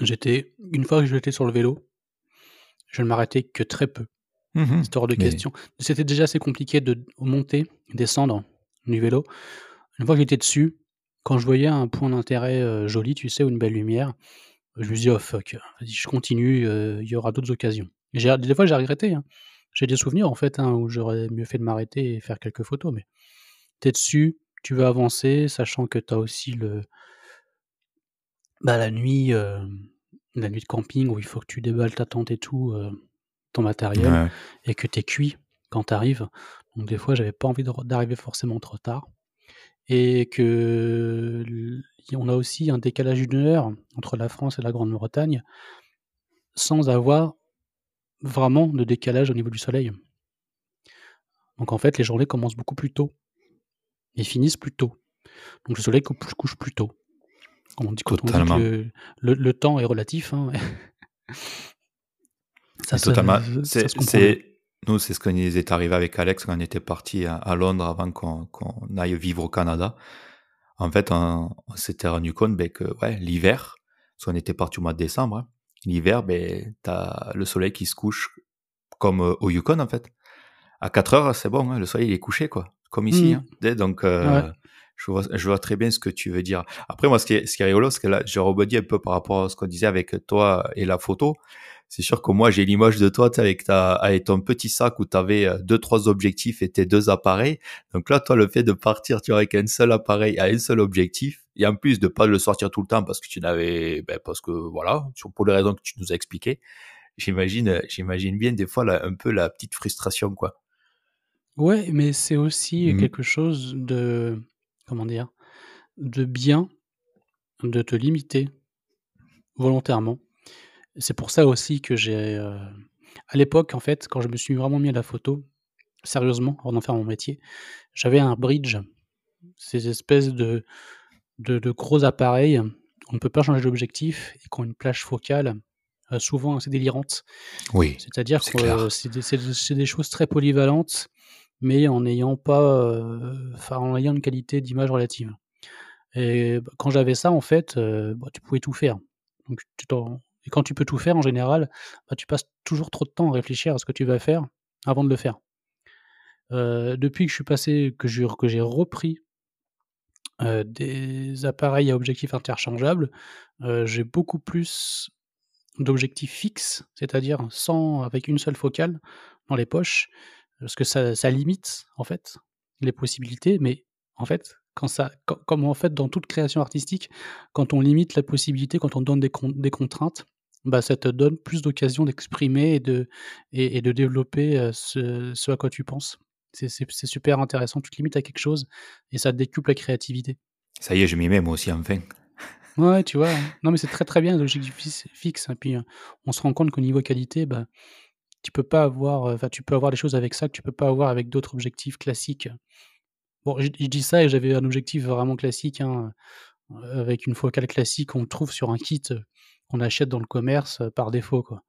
J'étais une fois que j'étais sur le vélo, je ne m'arrêtais que très peu. Mmh C'était hors de question. C'était déjà assez compliqué de monter, descendre du vélo. Une fois que j'étais dessus, quand je voyais un point d'intérêt euh, joli, tu sais, ou une belle lumière, je me dis oh fuck, vas-y, je continue, euh, il y aura d'autres occasions. des fois, j'ai regretté. Hein. J'ai des souvenirs en fait hein, où j'aurais mieux fait de m'arrêter et faire quelques photos, mais tu es dessus, tu veux avancer, sachant que tu as aussi le, bah, la nuit, euh, la nuit de camping où il faut que tu déballes ta tente et tout, ton matériel et que tu es cuit quand tu arrives. Donc des fois, j'avais pas envie d'arriver forcément trop tard et que on a aussi un décalage d'une heure entre la France et la Grande-Bretagne sans avoir vraiment de décalage au niveau du soleil. Donc en fait, les journées commencent beaucoup plus tôt et finissent plus tôt. Donc le soleil couche plus tôt. On dit, quand on dit le, temps est relatif. Hein. ça, totalement. C'est, nous, c'est ce qui nous est arrivé avec Alex quand on était parti à, Londres avant qu'on, aille vivre au Canada. En fait, on, s'était rendu compte ben, que ouais, l'hiver, parce qu'on était parti au mois de décembre, hein, l'hiver, ben, tu as le soleil qui se couche comme euh, au Yukon, en fait. À 4 heures, c'est bon, hein, le soleil est couché, quoi, comme ici. Mmh. Donc, euh, je vois, je vois très bien ce que tu veux dire. Après, moi, ce qui est, ce qui est rigolo, c'est que là, je rebondis un peu par rapport à ce qu'on disait avec toi et la photo. C'est sûr que moi, j'ai l'image de toi avec, ta, avec ton petit sac où tu avais euh, deux, trois objectifs et tes deux appareils. Donc là, toi, le fait de partir tu vois, avec un seul appareil à un seul objectif, et en plus de pas le sortir tout le temps parce que tu n'avais, ben, parce que voilà, pour les raisons que tu nous as expliquées, j'imagine, j'imagine bien des fois là, un peu la petite frustration, quoi. Ouais, mais c'est aussi mmh quelque chose de comment dire, de bien de te limiter volontairement. C'est pour ça aussi que j'ai, euh, à l'époque, en fait, quand je me suis vraiment mis à la photo, sérieusement, avant d'en faire mon métier, j'avais un bridge, ces espèces de, de, gros appareils, on ne peut pas changer d'objectif et qui ont une plage focale euh, souvent assez délirante. Oui. C'est-à-dire que c'est des, des, choses très polyvalentes mais en n'ayant pas, euh, enfin, en ayant une qualité d'image relative. Et bah, quand j'avais ça, en fait, euh, bah, tu pouvais tout faire. Donc, tu et quand tu peux tout faire, en général, bah, tu passes toujours trop de temps à réfléchir à ce que tu vas faire avant de le faire. Euh, depuis que je suis passé, que j'ai repris des appareils à objectifs interchangeables, j'ai beaucoup plus d'objectifs fixes, c'est-à-dire sans avec une seule focale dans les poches, parce que ça, limite en fait les possibilités, mais en fait, comme en fait dans toute création artistique, quand on limite la possibilité, quand on donne des contraintes, bah, ça te donne plus d'occasions d'exprimer et de, et, de développer ce, ce, à quoi tu penses. C'est super intéressant, tu te limites à quelque chose et ça décuple la créativité. Ça y est, je m'y mets moi aussi enfin. Ouais, tu vois. Non, mais c'est très très bien, l'objectif fixe. Et puis, euh, on se rend compte qu'au niveau qualité, bah, tu peux pas avoir, enfin, tu peux avoir des choses avec ça que tu peux pas avoir avec d'autres objectifs classiques. Bon, je, dis ça et j'avais un objectif vraiment classique, hein, avec une focale classique qu'on trouve sur un kit qu'on achète dans le commerce par défaut, quoi.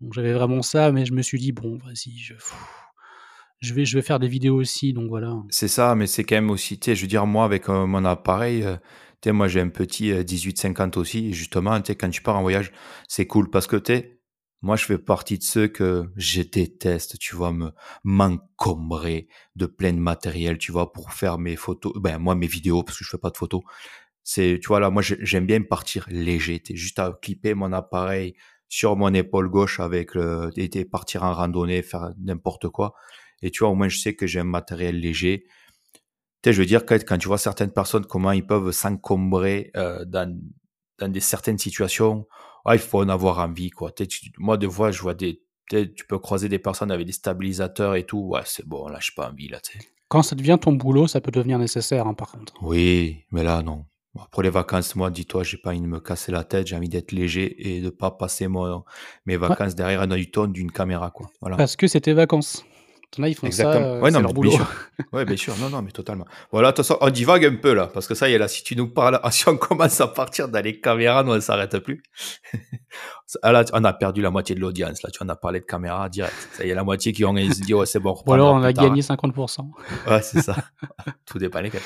Donc j'avais vraiment ça, mais je me suis dit bon, vas-y, je, vais, je vais faire des vidéos aussi, donc voilà. C'est ça, mais c'est quand même aussi, je veux dire, moi avec mon appareil, sais, moi j'ai un petit 1850 aussi, et justement, tu quand tu pars en voyage, c'est cool parce que tu moi, je fais partie de ceux que je déteste, tu vois, me m'encombrer de plein de matériel, tu vois, pour faire mes photos, ben moi mes vidéos parce que je fais pas de photos. C'est, tu vois, là, moi, j'aime bien partir léger. T'es juste à clipper mon appareil sur mon épaule gauche avec le, et partir en randonnée, faire n'importe quoi. Et tu vois, au moins, je sais que j'ai un matériel léger. Tu sais, je veux dire, quand, quand tu vois certaines personnes, comment ils peuvent s'encombrer euh, dans, dans des certaines situations, ah, il faut en avoir envie, quoi. moi, de fois, je vois des, tu peux croiser des personnes avec des stabilisateurs et tout. Ouais, c'est bon, là, j'ai pas envie, là, tu sais. Quand ça devient ton boulot, ça peut devenir nécessaire, hein, par contre. Oui, mais là, non. Pour les vacances, moi, dis-toi, j'ai pas envie de me casser la tête, j'ai envie d'être léger et de pas passer mes vacances derrière un ton d'une caméra, quoi. Voilà. Parce que c'était vacances. Là, ils font Exactement. ça, ouais, non, leur boulot. Bien sûr. ouais, bien sûr. Non, non, mais totalement. Voilà, de toute façon, on divague un peu là, parce que ça y est, là, si tu nous parles, si on commence à partir dans les caméras, nous, on ne s'arrête plus. ah, là, on a perdu la moitié de l'audience. Là, tu en as parlé de caméra direct. Ça y est, la moitié qui ont dit, ouais, c'est bon. Ou alors, on a gagné 50%. ouais, c'est ça. Tout dépend lesquels.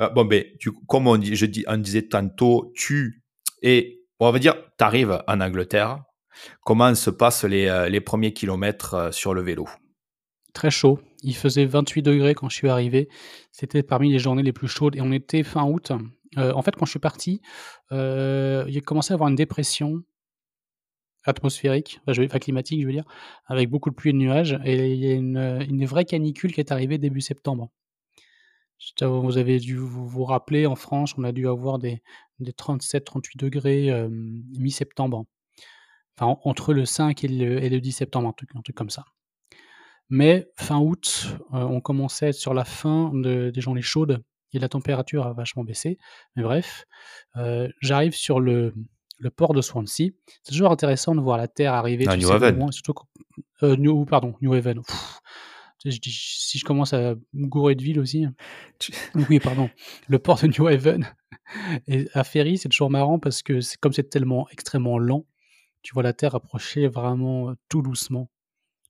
Euh, bon, ben, tu, comme on, dit, je dis, on disait tantôt, tu es, on va dire, tu arrives en Angleterre. Comment se passent les, euh, premiers kilomètres euh, sur le vélo? Très chaud. Il faisait 28 degrés quand je suis arrivé. C'était parmi les journées les plus chaudes et on était fin août. en fait, quand je suis parti, euh, il a commencé à avoir une dépression atmosphérique, enfin, climatique, je veux dire, avec beaucoup de pluie et de nuages. Et il y a une vraie canicule qui est arrivée début septembre. Vous avez dû vous, rappeler, en France, on a dû avoir des, des 37-38 degrés euh, mi-septembre. Enfin, entre le 5 et le, et le 10 septembre, un truc, un truc, comme ça. Mais fin août, euh, on commençait à être sur la fin de, des journées chaudes et la température a vachement baissé. Mais bref, euh, j'arrive sur le, le, port de Swansea. C'est toujours intéressant de voir la Terre arriver. Ah, New Haven. Surtout, New, pardon, New Haven si je commence à me gourer de ville aussi. Oui, pardon. Le port de New Haven et à Ferry, c'est toujours marrant parce que c'est comme c'est tellement extrêmement lent, tu vois la Terre approcher vraiment euh, tout doucement.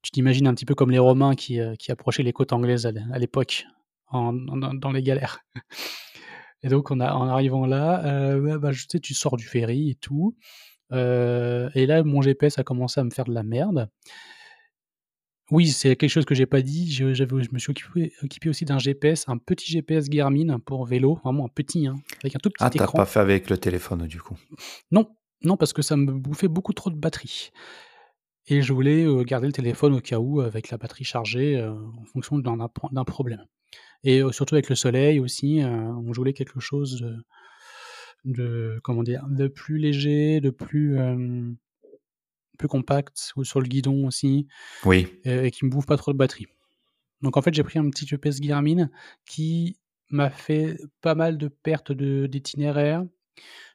Tu t'imagines un petit peu comme les Romains qui, euh, qui approchaient les côtes anglaises à l'époque, dans les galères. Et donc, en arrivant là, euh, bah, je sais, tu sors du ferry et tout. et là, mon GPS a commencé à me faire de la merde. Oui, c'est quelque chose que j'ai pas dit. Je, je me suis occupé, aussi d'un GPS, un petit GPS Garmin pour vélo, vraiment un petit, hein, avec un tout petit ah, écran. Ah, t'as pas fait avec le téléphone du coup Non, non, parce que ça me bouffait beaucoup trop de batterie. Et je voulais euh, garder le téléphone au cas où, avec la batterie chargée, euh, en fonction d'un problème. Et euh, surtout avec le soleil aussi, on voulait quelque chose de, de, comment dire, de plus léger, de plus plus compact, ou sur le guidon aussi. Oui. Et, qui me bouffe pas trop de batterie. Donc en fait, j'ai pris un petit GPS Garmin qui m'a fait pas mal de pertes d'itinéraire.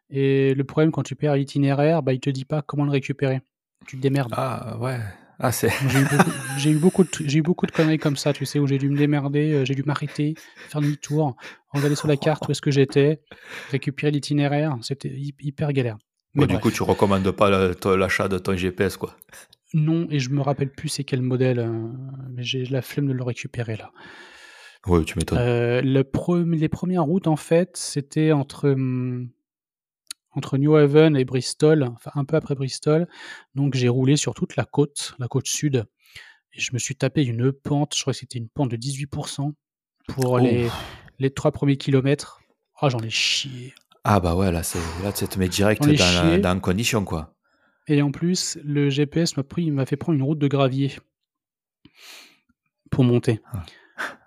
Et le problème, quand tu perds l'itinéraire, bah, il te dit pas comment le récupérer. Tu te démerdes. Ah ouais. Ah, c'est... j'ai, eu beaucoup, de, j'ai eu beaucoup de conneries comme ça, tu sais, où j'ai dû me démerder, euh, j'ai dû m'arrêter, faire demi-tour, regarder sur la carte où est-ce que j'étais, récupérer l'itinéraire. C'était hyper galère du coup, tu recommandes pas l'achat de ton GPS, quoi? Non, et je me rappelle plus c'est quel modèle, euh, mais j'ai la flemme de le récupérer là. Oui, tu m'étonnes. Euh, les premières routes, en fait, c'était entre, hum, entre New Haven et Bristol, enfin un peu après Bristol. Donc j'ai roulé sur toute la côte, la côte sud, et je me suis tapé une pente, je crois que c'était une pente de 18% pour les, les trois premiers kilomètres. Ah, j'en ai chié. Ah bah ouais, là, c'est, là tu te mets direct dans, dans condition, quoi. Et en plus, le GPS m'a pris, m'a fait prendre une route de gravier pour monter.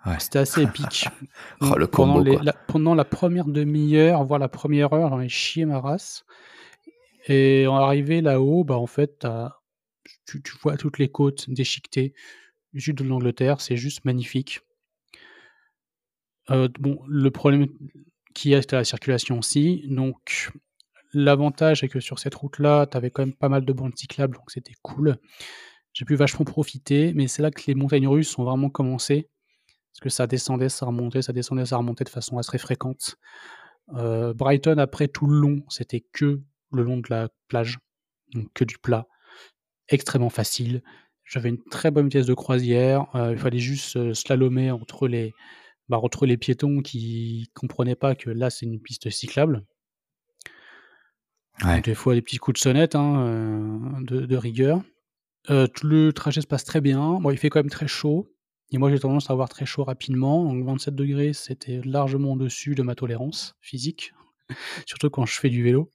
Ah, C'était assez épique. oh, le combo, pendant, la, pendant, la, première demi-heure, voire la première heure, j'en ai chié ma race. Et en arrivé là-haut, bah en fait, tu, tu, vois toutes les côtes déchiquetées du sud de l'Angleterre, c'est juste magnifique. Euh, bon, le problème, qui est à la circulation aussi. Donc, l'avantage est que sur cette route-là, tu avais quand même pas mal de bandes cyclables, donc c'était cool. J'ai pu vachement profiter, mais c'est là que les montagnes russes ont vraiment commencé. Parce que ça descendait, ça remontait, ça descendait, ça remontait de façon assez fréquente. Euh, Brighton, après tout le long, c'était que le long de la plage, donc que du plat. Extrêmement facile. J'avais une très bonne vitesse de croisière. Euh, il fallait juste slalomer entre les, bah, entre les piétons qui comprenaient pas que là c'est une piste cyclable. Des fois des petits coups de sonnette hein, euh, de, rigueur. Euh, tout le trajet se passe très bien. Bon, il fait quand même très chaud. Et moi j'ai tendance à avoir très chaud rapidement. Donc 27 degrés, c'était largement au-dessus de ma tolérance physique. surtout quand je fais du vélo.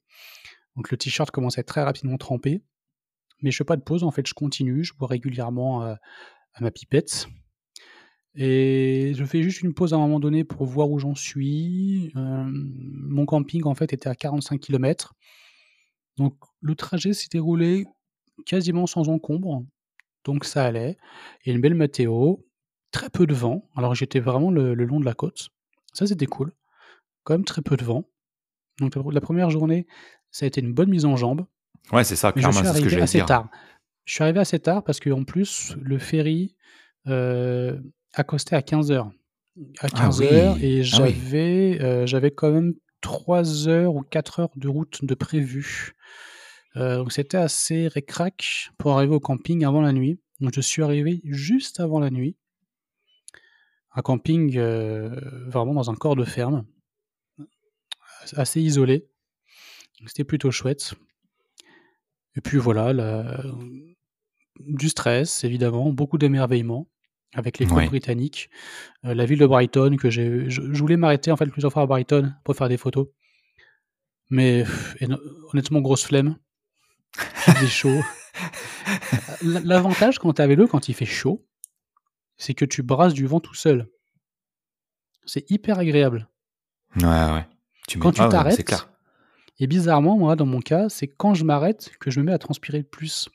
Donc le t-shirt commence à être très rapidement trempé. Mais je fais pas de pause, en fait, je continue, je bois régulièrement euh, à ma pipette. Et je fais juste une pause à un moment donné pour voir où j'en suis. Euh, mon camping, en fait, était à 45 km. Donc le trajet s'est déroulé quasiment sans encombre. Donc ça allait. Et une belle météo, très peu de vent. Alors j'étais vraiment le, long de la côte. Ça c'était cool. Quand même très peu de vent. Donc la première journée, ça a été une bonne mise en jambe. Ouais, c'est ça, clairement, c'est ce que j'allais assez tard. Je suis arrivé assez tard parce qu'en plus, le ferry euh, accostait à 15h. À 15h, ah et ah j'avais euh, j'avais quand même 3 heures ou 4 heures de route de prévu. Euh, donc c'était assez récrac pour arriver au camping avant la nuit. Donc je suis arrivé juste avant la nuit. Un camping euh, vraiment dans un corps de ferme, assez isolé. C'était plutôt chouette. Et puis voilà, du stress évidemment, beaucoup d'émerveillement avec les côtes britanniques, euh, la ville de Brighton que j'ai, je, voulais m'arrêter en fait plusieurs fois à Brighton pour faire des photos, mais honnêtement grosse flemme, il chaud. L'avantage quand tu as vélo quand il fait chaud, c'est que tu brasses du vent tout seul. C'est hyper agréable. Ouais ouais. Tu quand tu t'arrêtes, et bizarrement moi dans mon cas, c'est quand je m'arrête que je me mets à transpirer le plus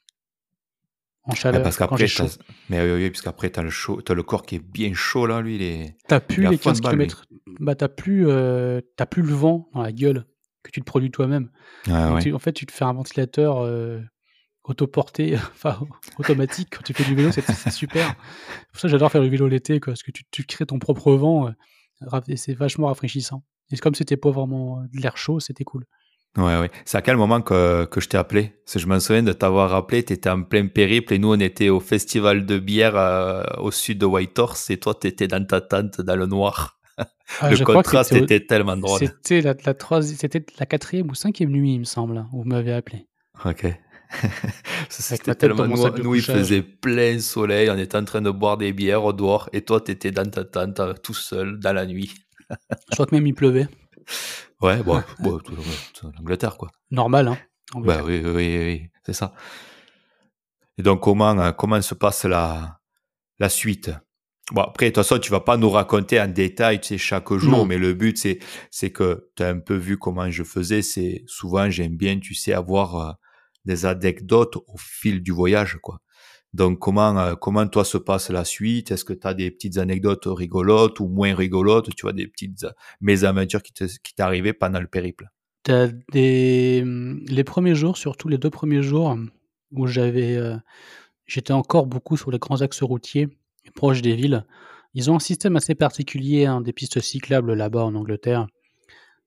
en chaleur. parce qu'après, mais oui, oui, parce qu'après, t'as le chaud, as le corps qui est bien chaud là, lui, il est. T'as plus les 15 km. Bah, t'as plus, euh, plus le vent dans la gueule que tu te produis toi-même. en fait, tu te fais un ventilateur euh, autoporté, enfin automatique quand tu fais du vélo, c'est super. C'est pour ça que j'adore faire du vélo l'été, parce que tu, tu, crées ton propre vent euh, et c'est vachement rafraîchissant. Et comme c'était pas vraiment de l'air chaud, c'était cool. Ouais, ouais. C'est à quel moment que, que je t'ai appelé? Parce que je me souviens de t'avoir rappelé, tu étais en plein périple et nous, on était au festival de bière euh, au sud de Whitehorse et toi, tu étais dans ta tente dans le noir. Ah, le contraste était tellement drôle. C'était la, la, la quatrième ou cinquième nuit, il me semble, où vous m'avez appelé. Ok. C'était tellement noir. Nous, il faisait plein soleil, on était en train de boire des bières au dehors et toi, tu étais dans ta tente tout seul dans la nuit. je crois que même il pleuvait. Ouais, bon, bon l'Angleterre, quoi. Normal, hein. Bah, oui, oui, oui, c'est ça. Et donc, comment, euh, comment se passe la, la suite? Bon, après, de toute façon, tu vas pas nous raconter en détail, tu sais, chaque jour, mais le but, c'est, c'est que tu as un peu vu comment je faisais. C'est souvent, j'aime bien, tu sais, avoir euh, des anecdotes au fil du voyage, quoi. Donc comment euh, comment toi se passe la suite? Est-ce que tu as des petites anecdotes rigolotes ou moins rigolotes? Tu vois des petites euh, mésaventures qui t'est arrivé pendant le périple? As des les premiers jours, surtout les deux premiers jours où j'avais euh, j'étais encore beaucoup sur les grands axes routiers proches des villes. Ils ont un système assez particulier hein, des pistes cyclables là-bas en Angleterre.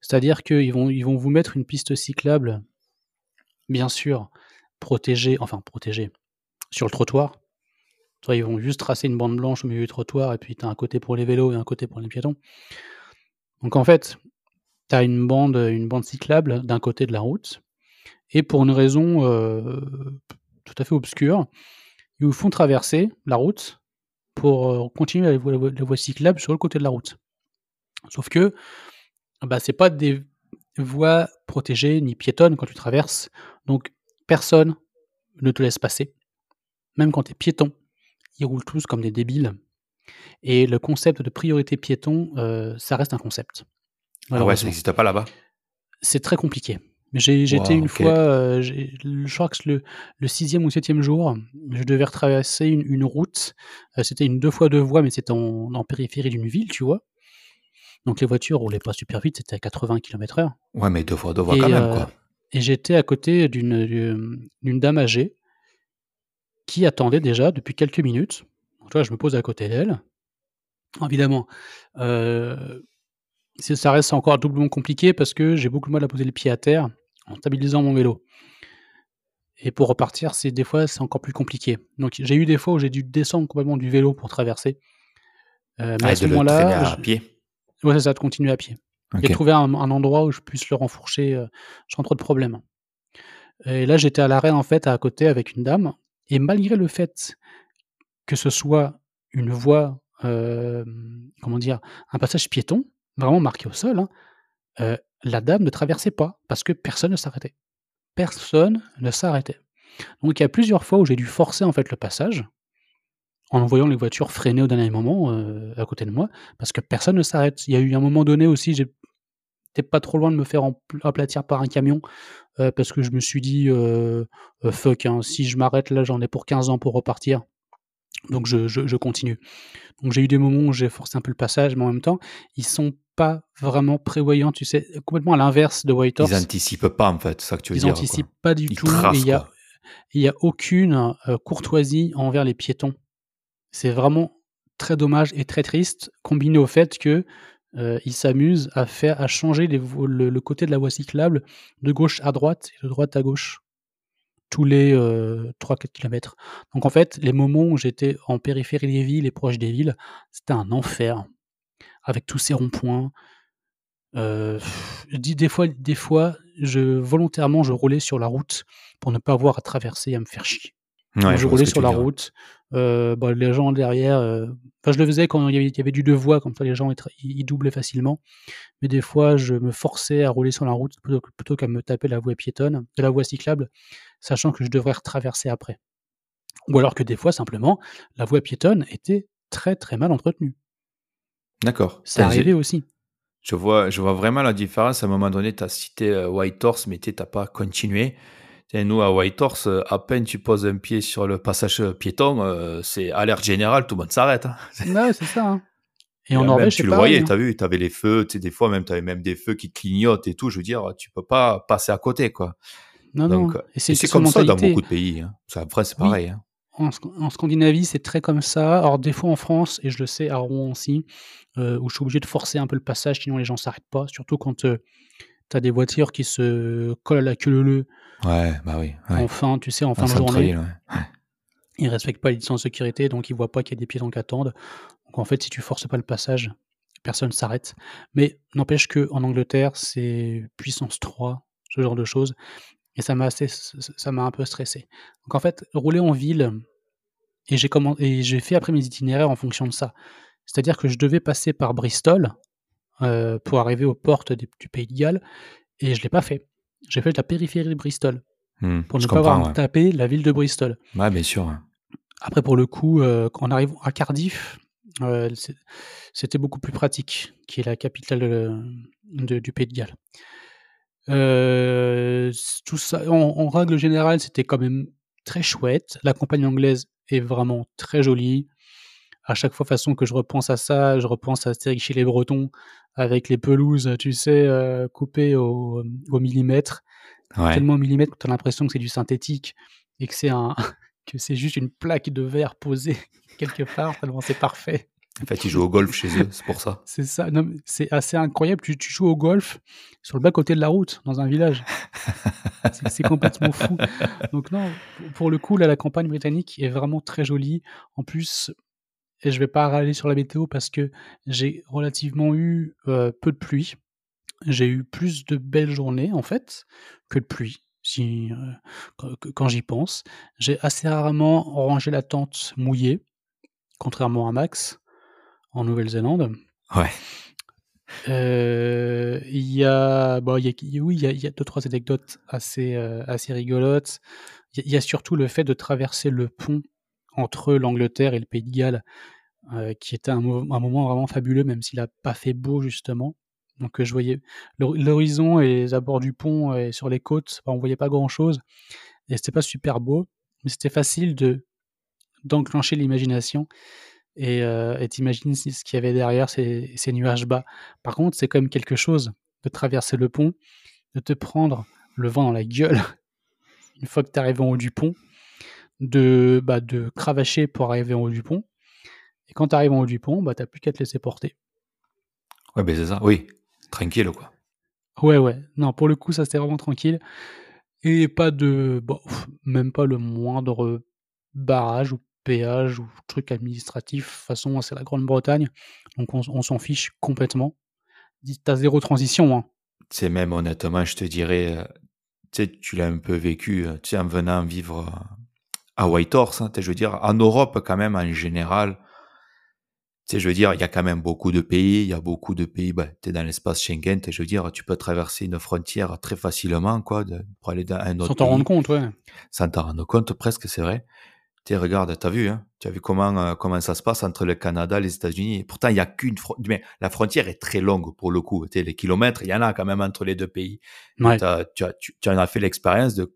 C'est-à-dire qu'ils vont ils vont vous mettre une piste cyclable, bien sûr protégée, enfin protégée sur le trottoir. Toi, ils vont juste tracer une bande blanche au milieu du trottoir et puis tu as un côté pour les vélos et un côté pour les piétons. Donc en fait, tu as une bande, une bande cyclable d'un côté de la route et pour une raison euh, tout à fait obscure, ils vous font traverser la route pour euh, continuer la voie, la voie, cyclable sur le côté de la route. Sauf que bah, c'est pas des voies protégées ni piétonnes quand tu traverses, donc personne ne te laisse passer même quand tu es piéton, ils roulent tous comme des débiles. Et le concept de priorité piéton, euh, ça reste un concept. Ah ouais, ça n'existe pas là-bas? C'est très compliqué. J'étais une fois, euh, je crois que le, le, sixième ou septième jour, je devais retraverser une, route. Euh, c'était une deux fois deux voies, mais c'était en, périphérie d'une ville, tu vois. Donc les voitures roulaient pas super vite, c'était à 80 km/h. Ouais, mais deux fois deux voies quand même, quoi. Et j'étais à côté d'une dame âgée qui attendait déjà depuis quelques minutes. Donc, je me pose à côté d'elle. Évidemment, euh, ça reste encore doublement compliqué parce que j'ai beaucoup de mal à poser le pied à terre en stabilisant mon vélo. Et pour repartir, c'est des fois c'est encore plus compliqué. Donc j'ai eu des fois où j'ai dû descendre complètement du vélo pour traverser. Euh, mais ah, à ce moment-là, à pied. Ouais, c'est ça, de continuer à pied. J'ai trouvé un, endroit où je puisse le renfourcher euh, sans trop de problèmes. Et là, j'étais à l'arrêt en fait à côté avec une dame et malgré le fait que ce soit une voie, comment dire, un passage piéton, vraiment marqué au sol, hein, la dame ne traversait pas parce que personne ne s'arrêtait. Personne ne s'arrêtait. Donc il y a plusieurs fois où j'ai dû forcer en fait le passage en voyant les voitures freiner au dernier moment euh, à côté de moi parce que personne ne s'arrête. Il y a eu un moment donné aussi, j'étais pas trop loin de me faire aplatir par un camion euh, parce que je me suis dit euh, fuck, hein, si je m'arrête là, j'en ai pour 15 ans pour repartir. Donc je, je, continue. Donc j'ai eu des moments où j'ai forcé un peu le passage, mais en même temps, ils sont pas vraiment prévoyants, tu sais, complètement à l'inverse de White Horse. Ils anticipent pas en fait, ça que tu veux ils dire. Ils anticipent pas du tout. il y a, y a aucune courtoisie envers les piétons. C'est vraiment très dommage et très triste, combiné au fait que ils s'amusent à faire à changer les, le, le, côté de la voie cyclable de gauche à droite et de droite à gauche tous les 3-4 km. Donc en fait, les moments où j'étais en périphérie des villes et proche des villes, c'était un enfer. Avec tous ces ronds-points. Euh, des fois, des fois, je volontairement je roulais sur la route pour ne pas avoir à traverser et à me faire chier. je roulais sur la route. Euh, bah, les gens derrière, euh, enfin je le faisais quand il y, avait, il y avait, du deux voies, comme ça les gens ils, doublaient facilement. Mais des fois, je me forçais à rouler sur la route plutôt, plutôt qu'à me taper la voie piétonne, de la voie cyclable, sachant que je devrais retraverser après. Ou alors que des fois, simplement, la voie piétonne était très très mal entretenue. D'accord. C'est arrivé aussi. Je vois, je vois vraiment la différence. À un moment donné, tu as cité euh, White Horse, mais tu n'as pas continué. Et nous, à White Horse, à peine tu poses un pied sur le passage piéton, euh, c'est alerte générale, tout le monde s'arrête. Hein. Ouais, c'est ça. Hein. Et en Norvège, tu le voyais, hein. tu as vu, tu avais les feux, tu sais, des fois même, tu avais même des feux qui clignotent et tout. Je veux dire, tu peux pas passer à côté, quoi. Non, non. Et c'est comme ça dans beaucoup de pays. Hein. Ça, après, c'est pareil. Hein. En, Scandinavie, c'est très comme ça. Alors, des fois en France, et je le sais à Rouen aussi, euh, où je suis obligé de forcer un peu le passage, sinon les gens s'arrêtent pas. Surtout quand euh, tu as des voitures qui se collent à la queue leu Ouais, bah oui. Enfin, tu sais, en fin de journée. Ils respectent pas les distances de sécurité, donc ils voient pas qu'il y a des piétons qui attendent. Donc en fait, si tu forces pas le passage, personne s'arrête. Mais n'empêche que en Angleterre, c'est puissance 3, ce genre de choses. Et ça m'a assez, ça m'a un peu stressé. Donc en fait, rouler en ville, et j'ai et j'ai fait après mes itinéraires en fonction de ça. C'est-à-dire que je devais passer par Bristol euh, pour arriver aux portes du, Pays de Galles, et je l'ai pas fait. J'ai fait la périphérie de Bristol mmh, pour ne pas avoir taper la ville de Bristol. Ouais, bien sûr. Après, pour le coup, euh, en arrivant à Cardiff, euh, c'était beaucoup plus pratique, qui est la capitale du Pays de Galles. Euh, tout ça, en, règle générale, c'était quand même très chouette. La campagne anglaise est vraiment très jolie. À chaque fois, façon que je repense à ça, je repense à Astérix chez les Bretons avec les pelouses, tu sais, euh, coupées au, millimètre. Tellement au millimètre que tu as l'impression que c'est du synthétique et que c'est un que c'est juste une plaque de verre posée quelque part, tellement c'est parfait. En fait, ils jouent au golf chez eux, c'est pour ça. C'est ça. C'est assez incroyable. Tu, tu, joues au golf sur le bas côté de la route, dans un village. c'est complètement fou. Donc non, pour le coup, là, la campagne britannique est vraiment très jolie. En plus, et je vais pas râler sur la météo parce que j'ai relativement eu euh, peu de pluie. J'ai eu plus de belles journées, en fait, que de pluie. Si, euh, quand j'y pense, j'ai assez rarement rangé la tente mouillée, contrairement à Max en Nouvelle-Zélande. Ouais. Euh, il y a, bon, y a, oui, il y a, deux trois anecdotes assez euh, assez rigolotes. Il y, a surtout le fait de traverser le pont entre l'Angleterre et le Pays de Galles, euh, qui était un, moment vraiment fabuleux, même s'il n'a pas fait beau justement. Donc je voyais l'horizon et les abords du pont et sur les côtes, on voyait pas grand chose et c'était pas super beau, mais c'était facile de d'enclencher l'imagination euh, et t'imagines ce qu'il y avait derrière ces, nuages bas. Par contre, c'est quand même quelque chose de traverser le pont, de te prendre le vent dans la gueule une fois que tu arrives en haut du pont, de, bah, de cravacher pour arriver en haut du pont. Et quand tu arrives en haut du pont, bah, tu plus qu'à te laisser porter. Ouais, ben c'est ça, oui. Tranquille, quoi. Ouais, ouais. Non, pour le coup, ça c'était vraiment tranquille. Et pas de. Bon, même pas le moindre barrage ou péage ou truc administratif. De toute façon, c'est la Grande-Bretagne, donc on, s'en fiche complètement. T'as zéro transition. Hein. C'est même honnêtement, je te dirais, euh, tu sais, tu l'as un peu vécu, euh, tu sais, en venant vivre euh, à Whitehorse, hein, je veux dire, en Europe quand même, en général, je veux dire, il y a quand même beaucoup de pays, il y a beaucoup de pays, bah, tu es dans l'espace Schengen, je veux dire, tu peux traverser une frontière très facilement, quoi, de, pour aller dans un autre Sans t'en rendre compte, ouais. Sans t'en rendre compte, presque, c'est vrai. Tu regarde, t'as vu, hein, tu as vu comment, euh, comment ça se passe entre le Canada et les États-Unis. Pourtant, il y a qu'une frontière, mais la frontière est très longue pour le coup. Tu les kilomètres, il y en a quand même entre les deux pays. Ouais. Tu, as, tu, tu en as fait l'expérience de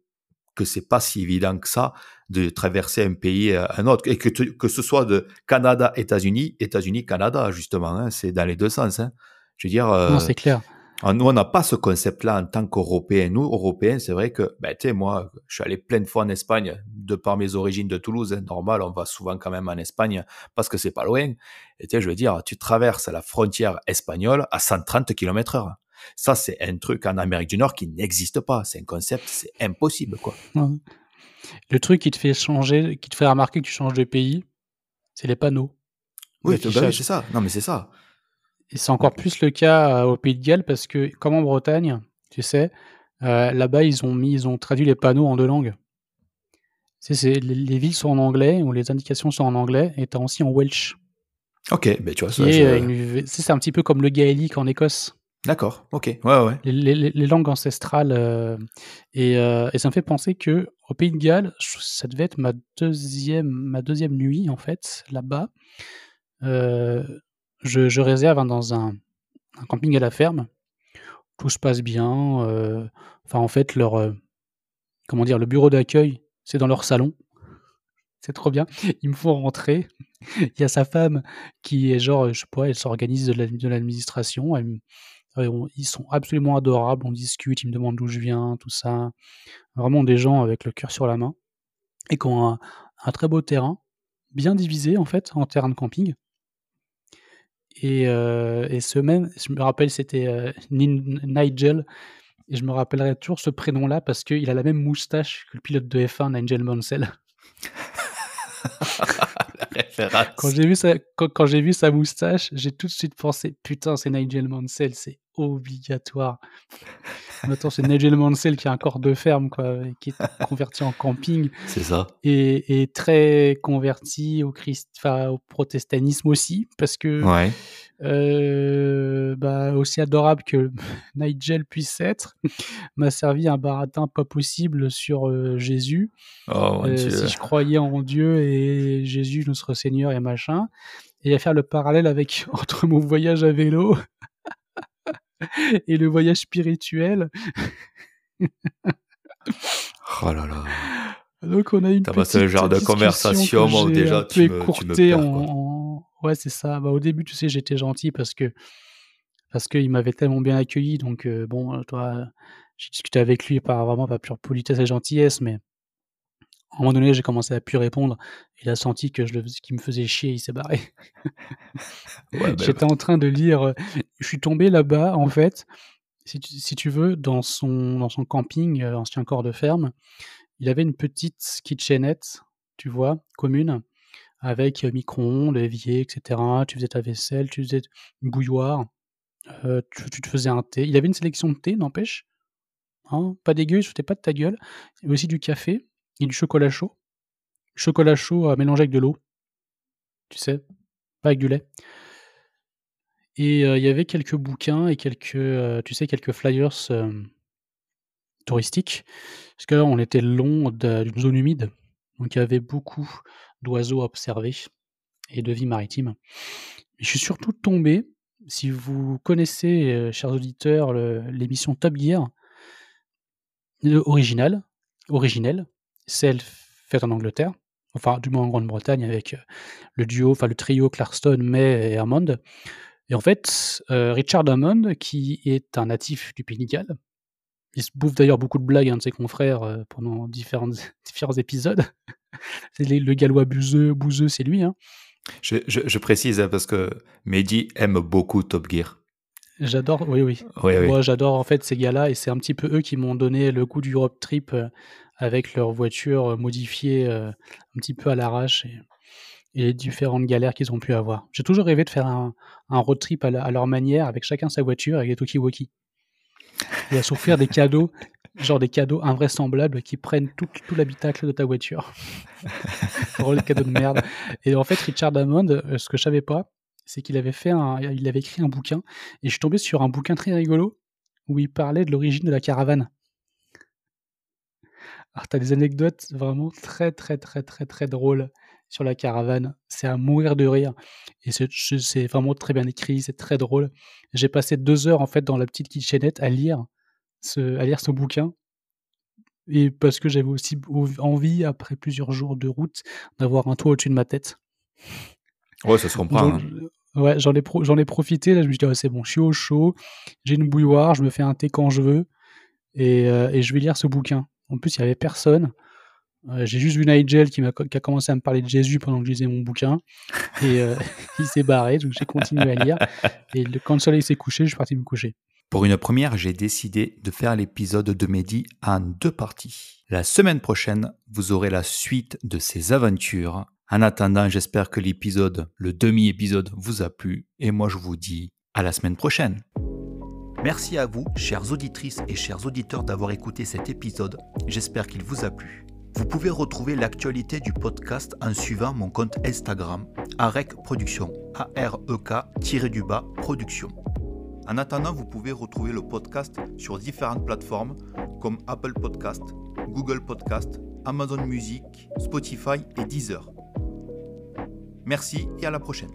que c'est pas si évident que ça de traverser un pays à un autre et que que ce soit de Canada États-Unis États-Unis Canada justement hein, c'est dans les deux sens hein. je veux dire euh, Non, c'est clair. nous on n'a pas ce concept là en tant qu'Européens nous Européens c'est vrai que ben tu sais moi je suis allé plein de fois en Espagne de par mes origines de Toulouse hein, normal on va souvent quand même en Espagne parce que c'est pas loin et tu sais je veux dire tu traverses la frontière espagnole à 130 km heure ça, c'est un truc en Amérique du Nord qui n'existe pas. C'est un concept, c'est impossible, quoi. Le truc qui te fait changer, qui te fait remarquer que tu changes de pays, c'est les panneaux. Oui, bah oui, c'est ça. Non, mais c'est ça. Et c'est encore plus le cas euh, au Pays de Galles parce que, comme en Bretagne, tu sais, euh, là-bas, ils ont mis, ils ont traduit les panneaux en deux langues. Tu sais, c'est- les, les villes sont en anglais ou les indications sont en anglais et t'as aussi en Welsh. Ok, ben tu vois, ça, je- euh, une- c'est un petit peu comme le gaélique en Écosse. D'accord, ok, ouais, ouais. les, les- les langues ancestrales. euh, et, euh, et ça me fait penser que au Pays de Galles, ça devait être ma deuxième, ma deuxième nuit, en fait, là-bas. Euh, je, je réserve hein, dans un, un camping à la ferme. Tout se passe bien. euh, Enfin, en fait, leur, euh, comment dire, le bureau d'accueil, c'est dans leur salon. C'est trop bien. Ils me font rentrer. Il y a sa femme qui est genre, je sais pas, elle s'organise de la- de l'administration. Elle ils sont absolument adorables. On discute, ils me demandent d'où je viens, tout ça. Vraiment des gens avec le cœur sur la main et qui ont un, très beau terrain, bien divisé en fait en terrain de camping. Et, euh, ce même, je me rappelle, c'était euh, Nigel. Et je me rappellerai toujours ce prénom-là parce qu'il a la même moustache que le pilote de F1, Nigel Mansell. Référence. Quand j'ai vu sa, quand, quand j'ai vu sa moustache, j'ai tout de suite pensé putain, c'est Nigel Mansell, c'est obligatoire. Maintenant, c'est Nigel Mansell qui a un corps de ferme, quoi, qui est converti en camping C'est ça. et, et très converti au, Christ, au protestantisme aussi, parce que Ouais. Euh, bah, aussi adorable que Nigel puisse être, m'a servi un baratin pas possible sur euh, Jésus. Oh Euh, si je croyais en Dieu et Jésus, notre Seigneur et machin, et à faire le parallèle avec entre mon voyage à vélo et le voyage spirituel. Oh là là. Donc on a une T'as petite passé le genre de conversation, où déjà, tu me- tu me perds, en- Ouais, c'est ça. Bah, au début, tu sais, j'étais gentil parce que parce qu'il m'avait tellement bien accueilli. Donc euh, bon, toi, j'ai discuté avec lui par vraiment pas pure politesse et gentillesse, mais à un moment donné, j'ai commencé à plus répondre. Il a senti que je le, qu'il me faisait chier, il s'est barré. Ouais, ben, J'étais en train de lire. euh, Je suis tombé là-bas, en fait, si tu, si tu veux, dans son, dans son camping, euh, ancien corps de ferme. Il avait une petite kitchenette, tu vois, commune, avec euh, micro-ondes, etc. Tu faisais ta vaisselle, tu faisais une bouilloire, euh, tu, te faisais un thé. Il avait une sélection de thé, n'empêche. Hein, pas dégueu, il se pas de ta gueule. Il y avait aussi du café et du chocolat chaud. Chocolat chaud à mélanger avec de l'eau. Tu sais, pas avec du lait. Et euh, il y avait quelques bouquins et quelques, euh, tu sais, quelques flyers euh, touristiques. Parce que là, on était long d'une zone humide. Donc il y avait beaucoup d'oiseaux à observer et de vie maritime. Je suis surtout tombé, si vous connaissez, euh, chers auditeurs, l'émission Top Gear, le original, originelle, celle faite en Angleterre, enfin du moins en Grande-Bretagne avec euh, le duo, enfin le trio Clarkston, May et Hammond. Et en fait, euh, Richard Hammond, qui est un natif du Pays de Galles, il se bouffe d'ailleurs beaucoup de blagues, un de ses confrères, euh, pendant différents, différents épisodes. C'est les- le gallois bouseux, bouseux c'est lui. Hein. je, je, je précise hein, parce que Mehdi aime beaucoup Top Gear. J'adore, oui, oui. Oui, oui. Moi, j'adore en fait ces gars-là, et c'est un petit peu eux qui m'ont donné le goût du road trip euh, avec leur voiture euh, modifiée euh, un petit peu à l'arrache et, et les différentes galères qu'ils ont pu avoir. J'ai toujours rêvé de faire un, un road trip à, la- à leur manière, avec chacun sa voiture, avec des talkie-walkie. Et à s'offrir des cadeaux, genre des cadeaux invraisemblables qui prennent tout, l'habitacle de ta voiture. Drôle de cadeau de merde. Et en fait, Richard Hammond, euh, ce que je savais pas, c'est qu'il avait fait il avait écrit un bouquin et je suis tombé sur un bouquin très rigolo où il parlait de l'origine de la caravane. Alors, tu as des anecdotes vraiment très, très, très, très, très drôles sur la caravane. C'est à mourir de rire. Et c'est vraiment très bien écrit, c'est très drôle. J'ai passé deux heures, en fait, dans la petite kitchenette à lire ce, à lire ce bouquin. Et parce que j'avais aussi envie, après plusieurs jours de route, d'avoir un toit au-dessus de ma tête. Ouais, ça se comprend. Hein. Ouais, j'en ai, ai profité. Là, je me suis dit, c'est bon, je suis au chaud, j'ai une bouilloire, je me fais un thé quand je veux, et, euh, et je vais lire ce bouquin. En plus, il n'y avait personne. J'ai juste vu Nigel qui, a, qui, a, commencé à me parler de Jésus pendant que je lisais mon bouquin. Et euh, il s'est barré, donc j'ai continué à lire. Et quand le soleil s'est couché, je suis parti me coucher. Pour une première, j'ai décidé de faire l'épisode de Mehdi en deux parties. La semaine prochaine, vous aurez la suite de ses aventures. En attendant, j'espère que l'épisode, le demi-épisode, vous a plu. Et moi, je vous dis à la semaine prochaine. Merci à vous, chères auditrices et chers auditeurs, d'avoir écouté cet épisode. J'espère qu'il vous a plu. Vous pouvez retrouver l'actualité du podcast en suivant mon compte Instagram, AREC Production, A-R-E-K-du-bas Production. En attendant, vous pouvez retrouver le podcast sur différentes plateformes comme Apple Podcast, Google Podcast, Amazon Music, Spotify et Deezer. Merci et à la prochaine.